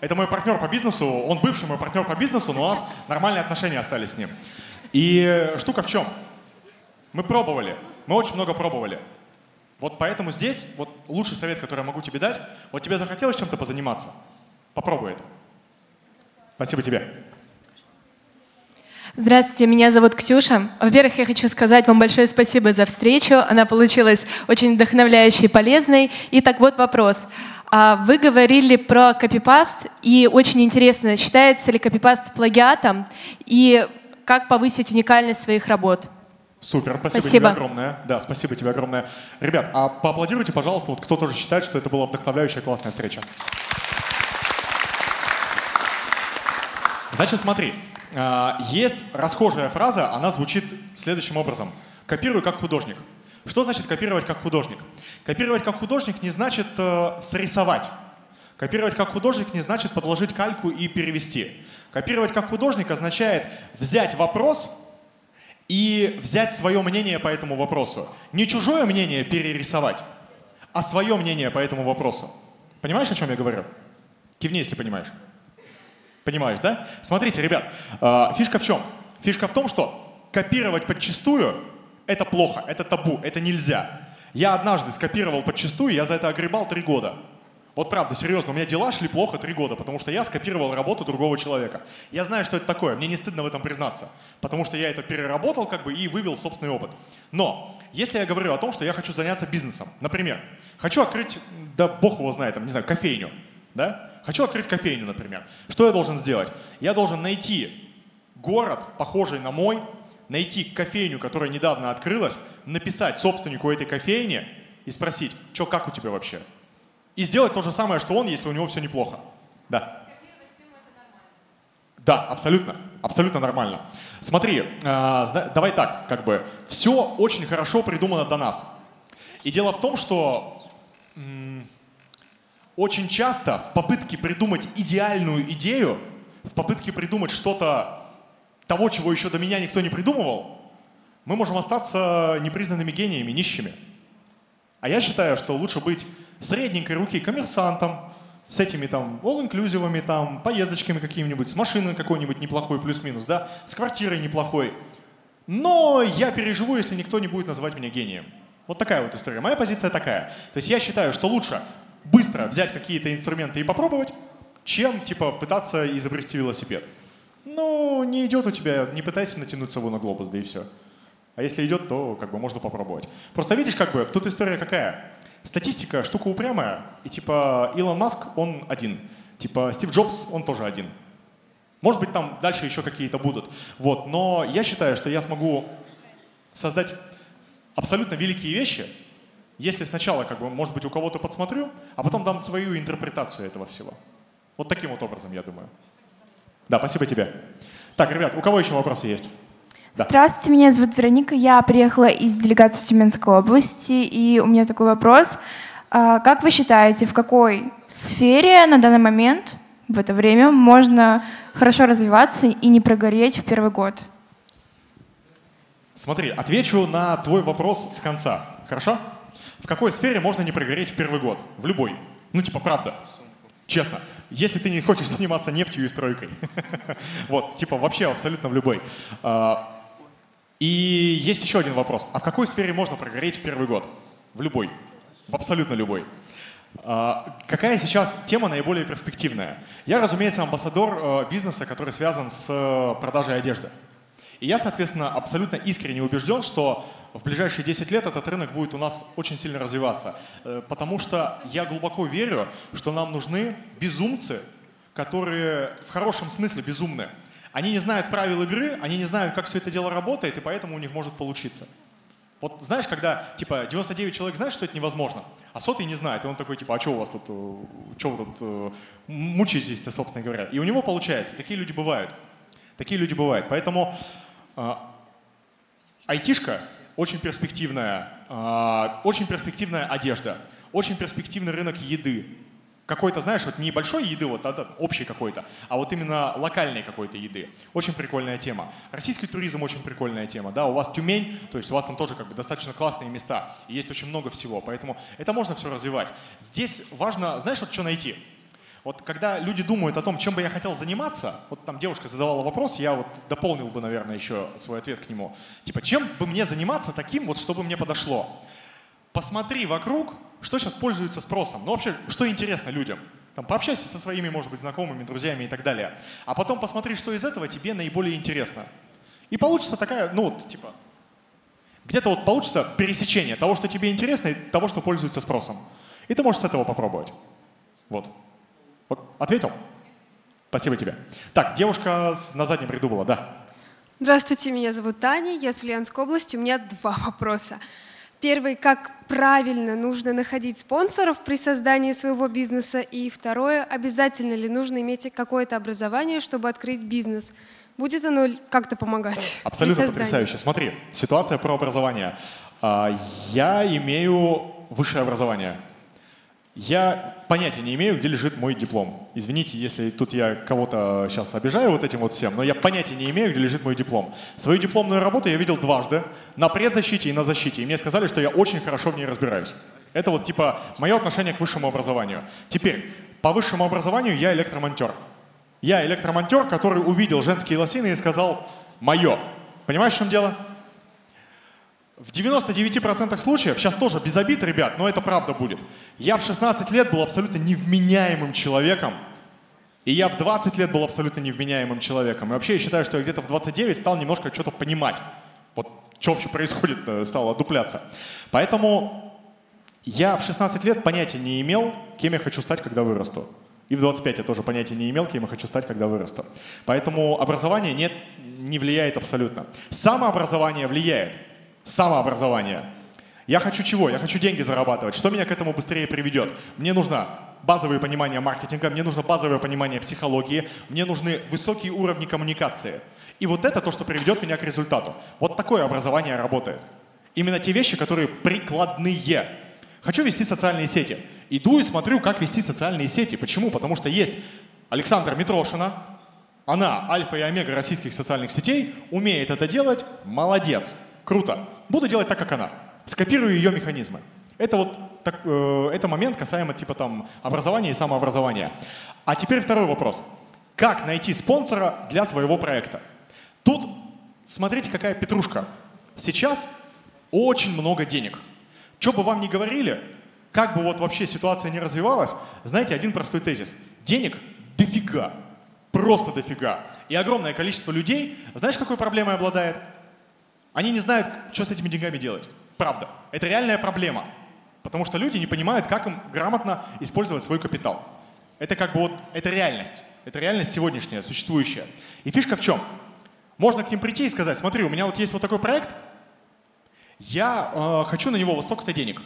Это мой партнер по бизнесу, он бывший мой партнер по бизнесу, но у нас нормальные отношения остались с ним. И штука в чем? Мы пробовали, мы очень много пробовали. Вот поэтому здесь вот лучший совет, который я могу тебе дать, вот тебе захотелось чем-то позаниматься, Попробуй это. Спасибо тебе. Здравствуйте, меня зовут Ксюша. Во-первых, я хочу сказать вам большое спасибо за встречу. Она получилась очень вдохновляющей и полезной. Итак, вот вопрос. А, вы говорили про копипаст, и очень интересно, считается ли копипаст плагиатом, и как повысить уникальность своих работ? Супер, спасибо, спасибо тебе огромное. Да, спасибо тебе огромное. Ребят, а поаплодируйте, пожалуйста, вот кто тоже считает, что это была вдохновляющая классная встреча. Значит, смотри, а, есть расхожая фраза, она звучит следующим образом. Копируй как художник. Что значит копировать как художник? Копировать как художник не значит э, срисовать. Копировать как художник не значит подложить кальку и перевести. Копировать как художник означает взять вопрос и взять свое мнение по этому вопросу. Не чужое мнение перерисовать, а свое мнение по этому вопросу. Понимаешь, о чем я говорю? Кивни, если понимаешь. Понимаешь, да? Смотрите, ребят, а, фишка в чем? Фишка в том, что копировать подчастую – это плохо, это табу, это нельзя. Я однажды скопировал подчастую, я за это огребал три года. Вот правда, серьезно, у меня дела шли плохо три года, потому что я скопировал работу другого человека. Я знаю, что это такое, мне не стыдно в этом признаться, потому что я это переработал как бы и вывел собственный опыт. Но если я говорю о том, что я хочу заняться бизнесом, например, хочу открыть, да бог его знает, там, не знаю, кофейню, да? Хочу открыть кофейню, например. Что я должен сделать? Я должен найти город, похожий на мой, найти кофейню, которая недавно открылась, написать собственнику этой кофейни и спросить, что как у тебя вообще? И сделать то же самое, что он, если у него все неплохо. Да. Да, абсолютно, абсолютно нормально. Смотри, э, давай так, как бы, все очень хорошо придумано до нас. И дело в том, что м- очень часто в попытке придумать идеальную идею, в попытке придумать что-то того, чего еще до меня никто не придумывал, мы можем остаться непризнанными гениями, нищими. А я считаю, что лучше быть средненькой руки коммерсантом, с этими там all-инклюзивами, там, поездочками какими-нибудь, с машиной какой-нибудь неплохой, плюс-минус, да, с квартирой неплохой. Но я переживу, если никто не будет называть меня гением. Вот такая вот история. Моя позиция такая. То есть я считаю, что лучше быстро взять какие-то инструменты и попробовать, чем, типа, пытаться изобрести велосипед. Ну, не идет у тебя, не пытайся натянуть сову на глобус, да и все. А если идет, то как бы можно попробовать. Просто видишь, как бы, тут история какая? Статистика штука упрямая, и типа Илон Маск, он один. Типа Стив Джобс, он тоже один. Может быть, там дальше еще какие-то будут. Вот. Но я считаю, что я смогу создать абсолютно великие вещи, если сначала, как бы, может быть, у кого-то подсмотрю, а потом дам свою интерпретацию этого всего. Вот таким вот образом, я думаю. Да, спасибо тебе. Так, ребят, у кого еще вопросы есть? Да. Здравствуйте, меня зовут Вероника. Я приехала из делегации Тюменской области, и у меня такой вопрос. А, как вы считаете, в какой сфере на данный момент, в это время, можно хорошо развиваться и не прогореть в первый год? Смотри, отвечу на твой вопрос с конца. Хорошо? Какой сфере можно не прогореть в первый год? В любой. Ну, типа, правда. Честно. Если ты не хочешь заниматься нефтью и стройкой. Вот, типа, вообще абсолютно в любой. А, и есть еще один вопрос. А в какой сфере можно прогореть в первый год? В любой. В абсолютно любой. А, какая сейчас тема наиболее перспективная? Я, разумеется, амбассадор э, бизнеса, который связан с э, продажей одежды. И я, соответственно, абсолютно искренне убежден, что в ближайшие 10 лет этот рынок будет у нас очень сильно развиваться. Э, потому что я глубоко верю, что нам нужны безумцы, которые в хорошем смысле безумны. Они не знают правил игры, они не знают, как все это дело работает, и поэтому у них может получиться. Вот знаешь, когда, типа, 99 человек знает, что это невозможно, а сотый не знает, и он такой, типа, а что у вас тут, э, что вы тут э, мучаетесь-то, собственно говоря. И у него получается. Такие люди бывают. Такие люди бывают. Поэтому э, айтишка очень перспективная, э, очень перспективная одежда, очень перспективный рынок еды какой-то, знаешь, вот не большой еды, вот а, общей какой-то, а вот именно локальной какой-то еды. Очень прикольная тема. Российский туризм очень прикольная тема, да, у вас Тюмень, то есть у вас там тоже как бы достаточно классные места, есть очень много всего, поэтому это можно все развивать. Здесь важно, знаешь, вот что найти? Вот когда люди думают о том, чем бы я хотел заниматься, вот там девушка задавала вопрос, я вот дополнил бы, наверное, еще свой ответ к нему. Типа, чем бы мне заниматься таким, вот чтобы мне подошло? Посмотри вокруг, что сейчас пользуется спросом? Ну вообще, что интересно людям? Там, пообщайся со своими, может быть, знакомыми, друзьями и так далее. А потом посмотри, что из этого тебе наиболее интересно. И получится такая, ну вот, типа, где-то вот получится пересечение того, что тебе интересно, и того, что пользуется спросом. И ты можешь с этого попробовать. Вот. Вот, ответил? Спасибо тебе. Так, девушка на заднем ряду была, да. Здравствуйте, меня зовут Таня, я с Ульяновской области. У меня два вопроса. Первый, как правильно нужно находить спонсоров при создании своего бизнеса. И второе, обязательно ли нужно иметь какое-то образование, чтобы открыть бизнес. Будет оно как-то помогать? Абсолютно потрясающе. Смотри, ситуация про образование. А, я имею высшее образование. Я понятия не имею, где лежит мой диплом. Извините, если тут я кого-то сейчас обижаю вот этим вот всем, но я понятия не имею, где лежит мой диплом. Свою дипломную работу я видел дважды, на предзащите и на защите. И мне сказали, что я очень хорошо в ней разбираюсь. Это вот типа мое отношение к высшему образованию. Теперь, по высшему образованию я электромонтер. Я электромонтер, который увидел женские лосины и сказал «мое». Понимаешь, в чем дело? В 99% случаев, сейчас тоже без обид, ребят, но это правда будет. Я в 16 лет был абсолютно невменяемым человеком, и я в 20 лет был абсолютно невменяемым человеком. И вообще я считаю, что я где-то в 29 стал немножко что-то понимать. Вот что вообще происходит, э, стало дупляться. Поэтому я в 16 лет понятия не имел, кем я хочу стать, когда вырасту. И в 25 я тоже понятия не имел, кем я хочу стать, когда вырасту. Поэтому образование нет, не влияет абсолютно. Самообразование влияет. Самообразование. Я хочу чего? Я хочу деньги зарабатывать. Что меня к этому быстрее приведет? Мне нужно базовое понимание маркетинга, мне нужно базовое понимание психологии, мне нужны высокие уровни коммуникации. И вот это то, что приведет меня к результату. Вот такое образование работает. Именно те вещи, которые прикладные. Хочу вести социальные сети. Иду и смотрю, как вести социальные сети. Почему? Потому что есть Александра Митрошина, она альфа и омега российских социальных сетей, умеет это делать, молодец, круто. Буду делать так, как она. Скопирую ее механизмы. Это вот так, э, это момент касаемо типа там образования и самообразования. А теперь второй вопрос. Как найти спонсора для своего проекта? Тут смотрите, какая петрушка. Сейчас очень много денег. Что бы вам ни говорили, как бы вот вообще ситуация не развивалась, знаете, один простой тезис. Денег дофига. Просто дофига. И огромное количество людей, знаешь, какой проблемой обладает? Они не знают, что с этими деньгами делать. Правда. Это реальная проблема. Потому что люди не понимают, как им грамотно использовать свой капитал. Это как бы вот, это реальность. Это реальность сегодняшняя, существующая. И фишка в чем? Можно к ним прийти и сказать, смотри, у меня вот есть вот такой проект, я э, хочу на него вот столько-то денег.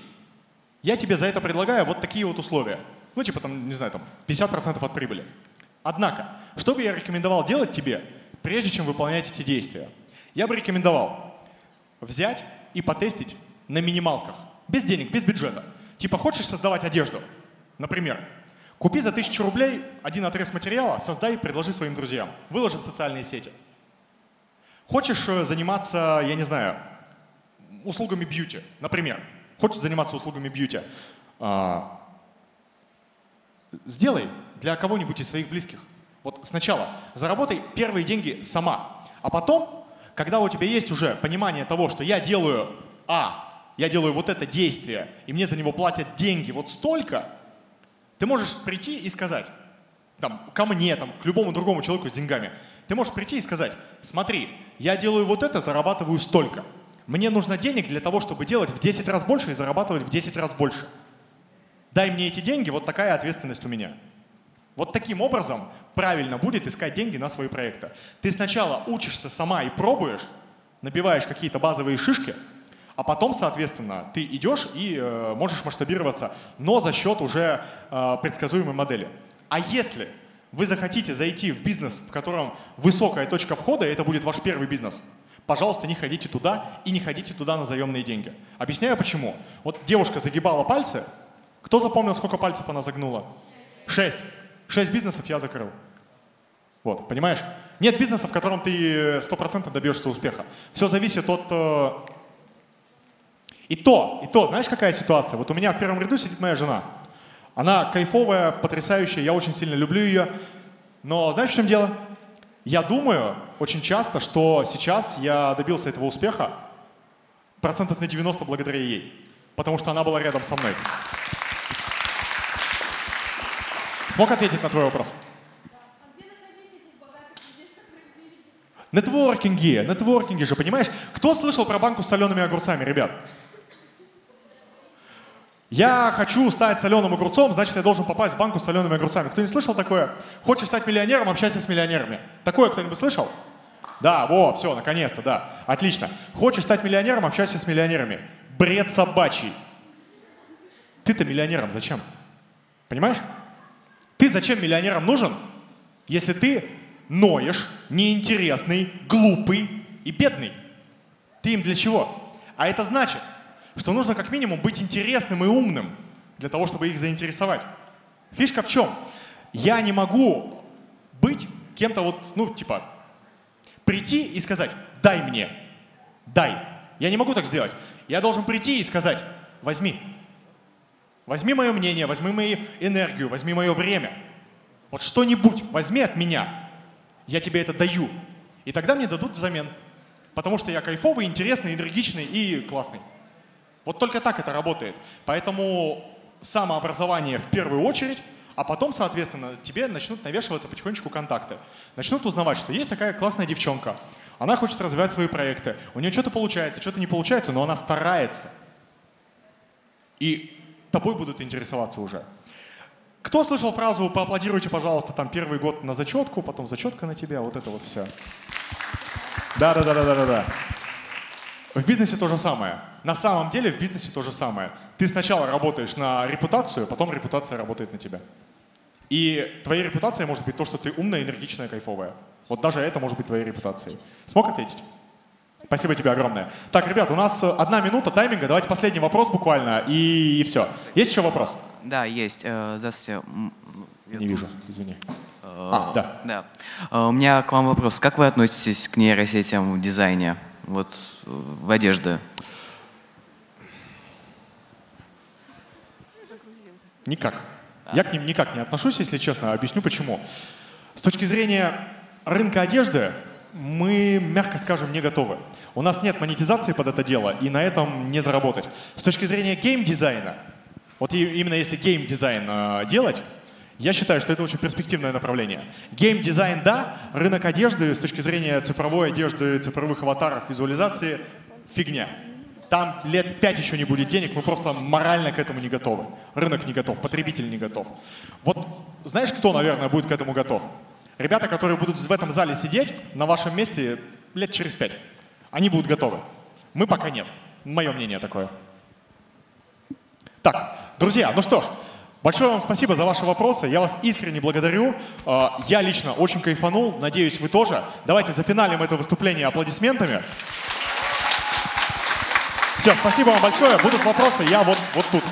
Я тебе за это предлагаю вот такие вот условия. Ну, типа там, не знаю, там 50% от прибыли. Однако, что бы я рекомендовал делать тебе, прежде чем выполнять эти действия? Я бы рекомендовал взять и потестить на минималках. Без денег, без бюджета. Типа, хочешь создавать одежду? Например, купи за тысячу рублей один отрез материала, создай и предложи своим друзьям. Выложи в социальные сети. Хочешь э, заниматься, я не знаю, услугами бьюти, например. Хочешь заниматься услугами бьюти. А, сделай для кого-нибудь из своих близких. Вот сначала заработай первые деньги сама, а потом, когда у тебя есть уже понимание того, что я делаю А, я делаю вот это действие, и мне за него платят деньги вот столько, ты можешь прийти и сказать, там, ко мне, там, к любому другому человеку с деньгами, ты можешь прийти и сказать, смотри, я делаю вот это, зарабатываю столько. Мне нужно денег для того, чтобы делать в 10 раз больше и зарабатывать в 10 раз больше. Дай мне эти деньги, вот такая ответственность у меня. Вот таким образом правильно будет искать деньги на свои проекты. Ты сначала учишься сама и пробуешь, набиваешь какие-то базовые шишки, а потом, соответственно, ты идешь и э, можешь масштабироваться, но за счет уже э, предсказуемой модели. А если вы захотите зайти в бизнес, в котором высокая точка входа, и это будет ваш первый бизнес, пожалуйста, не ходите туда и не ходите туда на заемные деньги. Объясняю почему. Вот девушка загибала пальцы. Кто запомнил, сколько пальцев она загнула? Шесть. Шесть бизнесов я закрыл. Вот, понимаешь? Нет бизнеса, в котором ты сто процентов добьешься успеха. Все зависит от э, и то, и то, знаешь, какая ситуация? Вот у меня в первом ряду сидит моя жена. Она кайфовая, потрясающая, я очень сильно люблю ее. Но знаешь, в чем дело? Я думаю очень часто, что сейчас я добился этого успеха процентов на 90 благодаря ей. Потому что она была рядом со мной. Смог ответить на твой вопрос? Нетворкинги, нетворкинги же, понимаешь? Кто слышал про банку с солеными огурцами, ребят? Я хочу стать соленым огурцом, значит, я должен попасть в банку с солеными огурцами. Кто не слышал такое? Хочешь стать миллионером, общайся с миллионерами. Такое кто-нибудь слышал? Да, во, все, наконец-то, да. Отлично. Хочешь стать миллионером, общайся с миллионерами. Бред собачий. Ты-то миллионером зачем? Понимаешь? Ты зачем миллионерам нужен, если ты ноешь, неинтересный, глупый и бедный? Ты им для чего? А это значит, что нужно как минимум быть интересным и умным для того, чтобы их заинтересовать. Фишка в чем? Я не могу быть кем-то вот, ну, типа, прийти и сказать, дай мне, дай. Я не могу так сделать. Я должен прийти и сказать, возьми. Возьми мое мнение, возьми мою энергию, возьми мое время. Вот что-нибудь возьми от меня. Я тебе это даю. И тогда мне дадут взамен. Потому что я кайфовый, интересный, энергичный и классный. Вот только так это работает. Поэтому самообразование в первую очередь, а потом, соответственно, тебе начнут навешиваться потихонечку контакты. Начнут узнавать, что есть такая классная девчонка, она хочет развивать свои проекты, у нее что-то получается, что-то не получается, но она старается. И тобой будут интересоваться уже. Кто слышал фразу «поаплодируйте, пожалуйста, там первый год на зачетку, потом зачетка на тебя», вот это вот все. Да-да-да-да-да-да. В бизнесе то же самое. На самом деле в бизнесе то же самое. Ты сначала работаешь на репутацию, потом репутация работает на тебя. И твоей репутацией может быть то, что ты умная, энергичная, кайфовая. Вот даже это может быть твоей репутацией. Смог ответить? Спасибо тебе огромное. Так, ребят, у нас одна минута тайминга. Давайте последний вопрос буквально, и, и все. Есть еще вопрос? Да, есть. Э, Здравствуйте. М, Не вижу, извини. э, А, да. Да. Э, У меня к вам вопрос. Как вы относитесь к нейросетям в дизайне? Вот э, в одежде. Никак. Я к ним никак не отношусь, если честно. Объясню почему. С точки зрения рынка одежды мы, мягко скажем, не готовы. У нас нет монетизации под это дело, и на этом не заработать. С точки зрения гейм-дизайна, вот именно если гейм-дизайн э, делать, я считаю, что это очень перспективное направление. Гейм-дизайн, да, рынок одежды с точки зрения цифровой одежды, цифровых аватаров, визуализации – фигня. Там лет пять еще не будет денег, мы просто морально к этому не готовы. Рынок не готов, потребитель не готов. Вот знаешь, кто, наверное, будет к этому готов? Ребята, которые будут в этом зале сидеть на вашем месте лет через пять. Они будут готовы. Мы пока нет. Мое мнение такое. Так, друзья, ну что ж, большое вам спасибо за ваши вопросы. Я вас искренне благодарю. Э, Я лично очень кайфанул. Надеюсь, вы тоже. Давайте зафиналим это выступление аплодисментами. Все, спасибо вам большое. Будут вопросы, я вот, вот тут.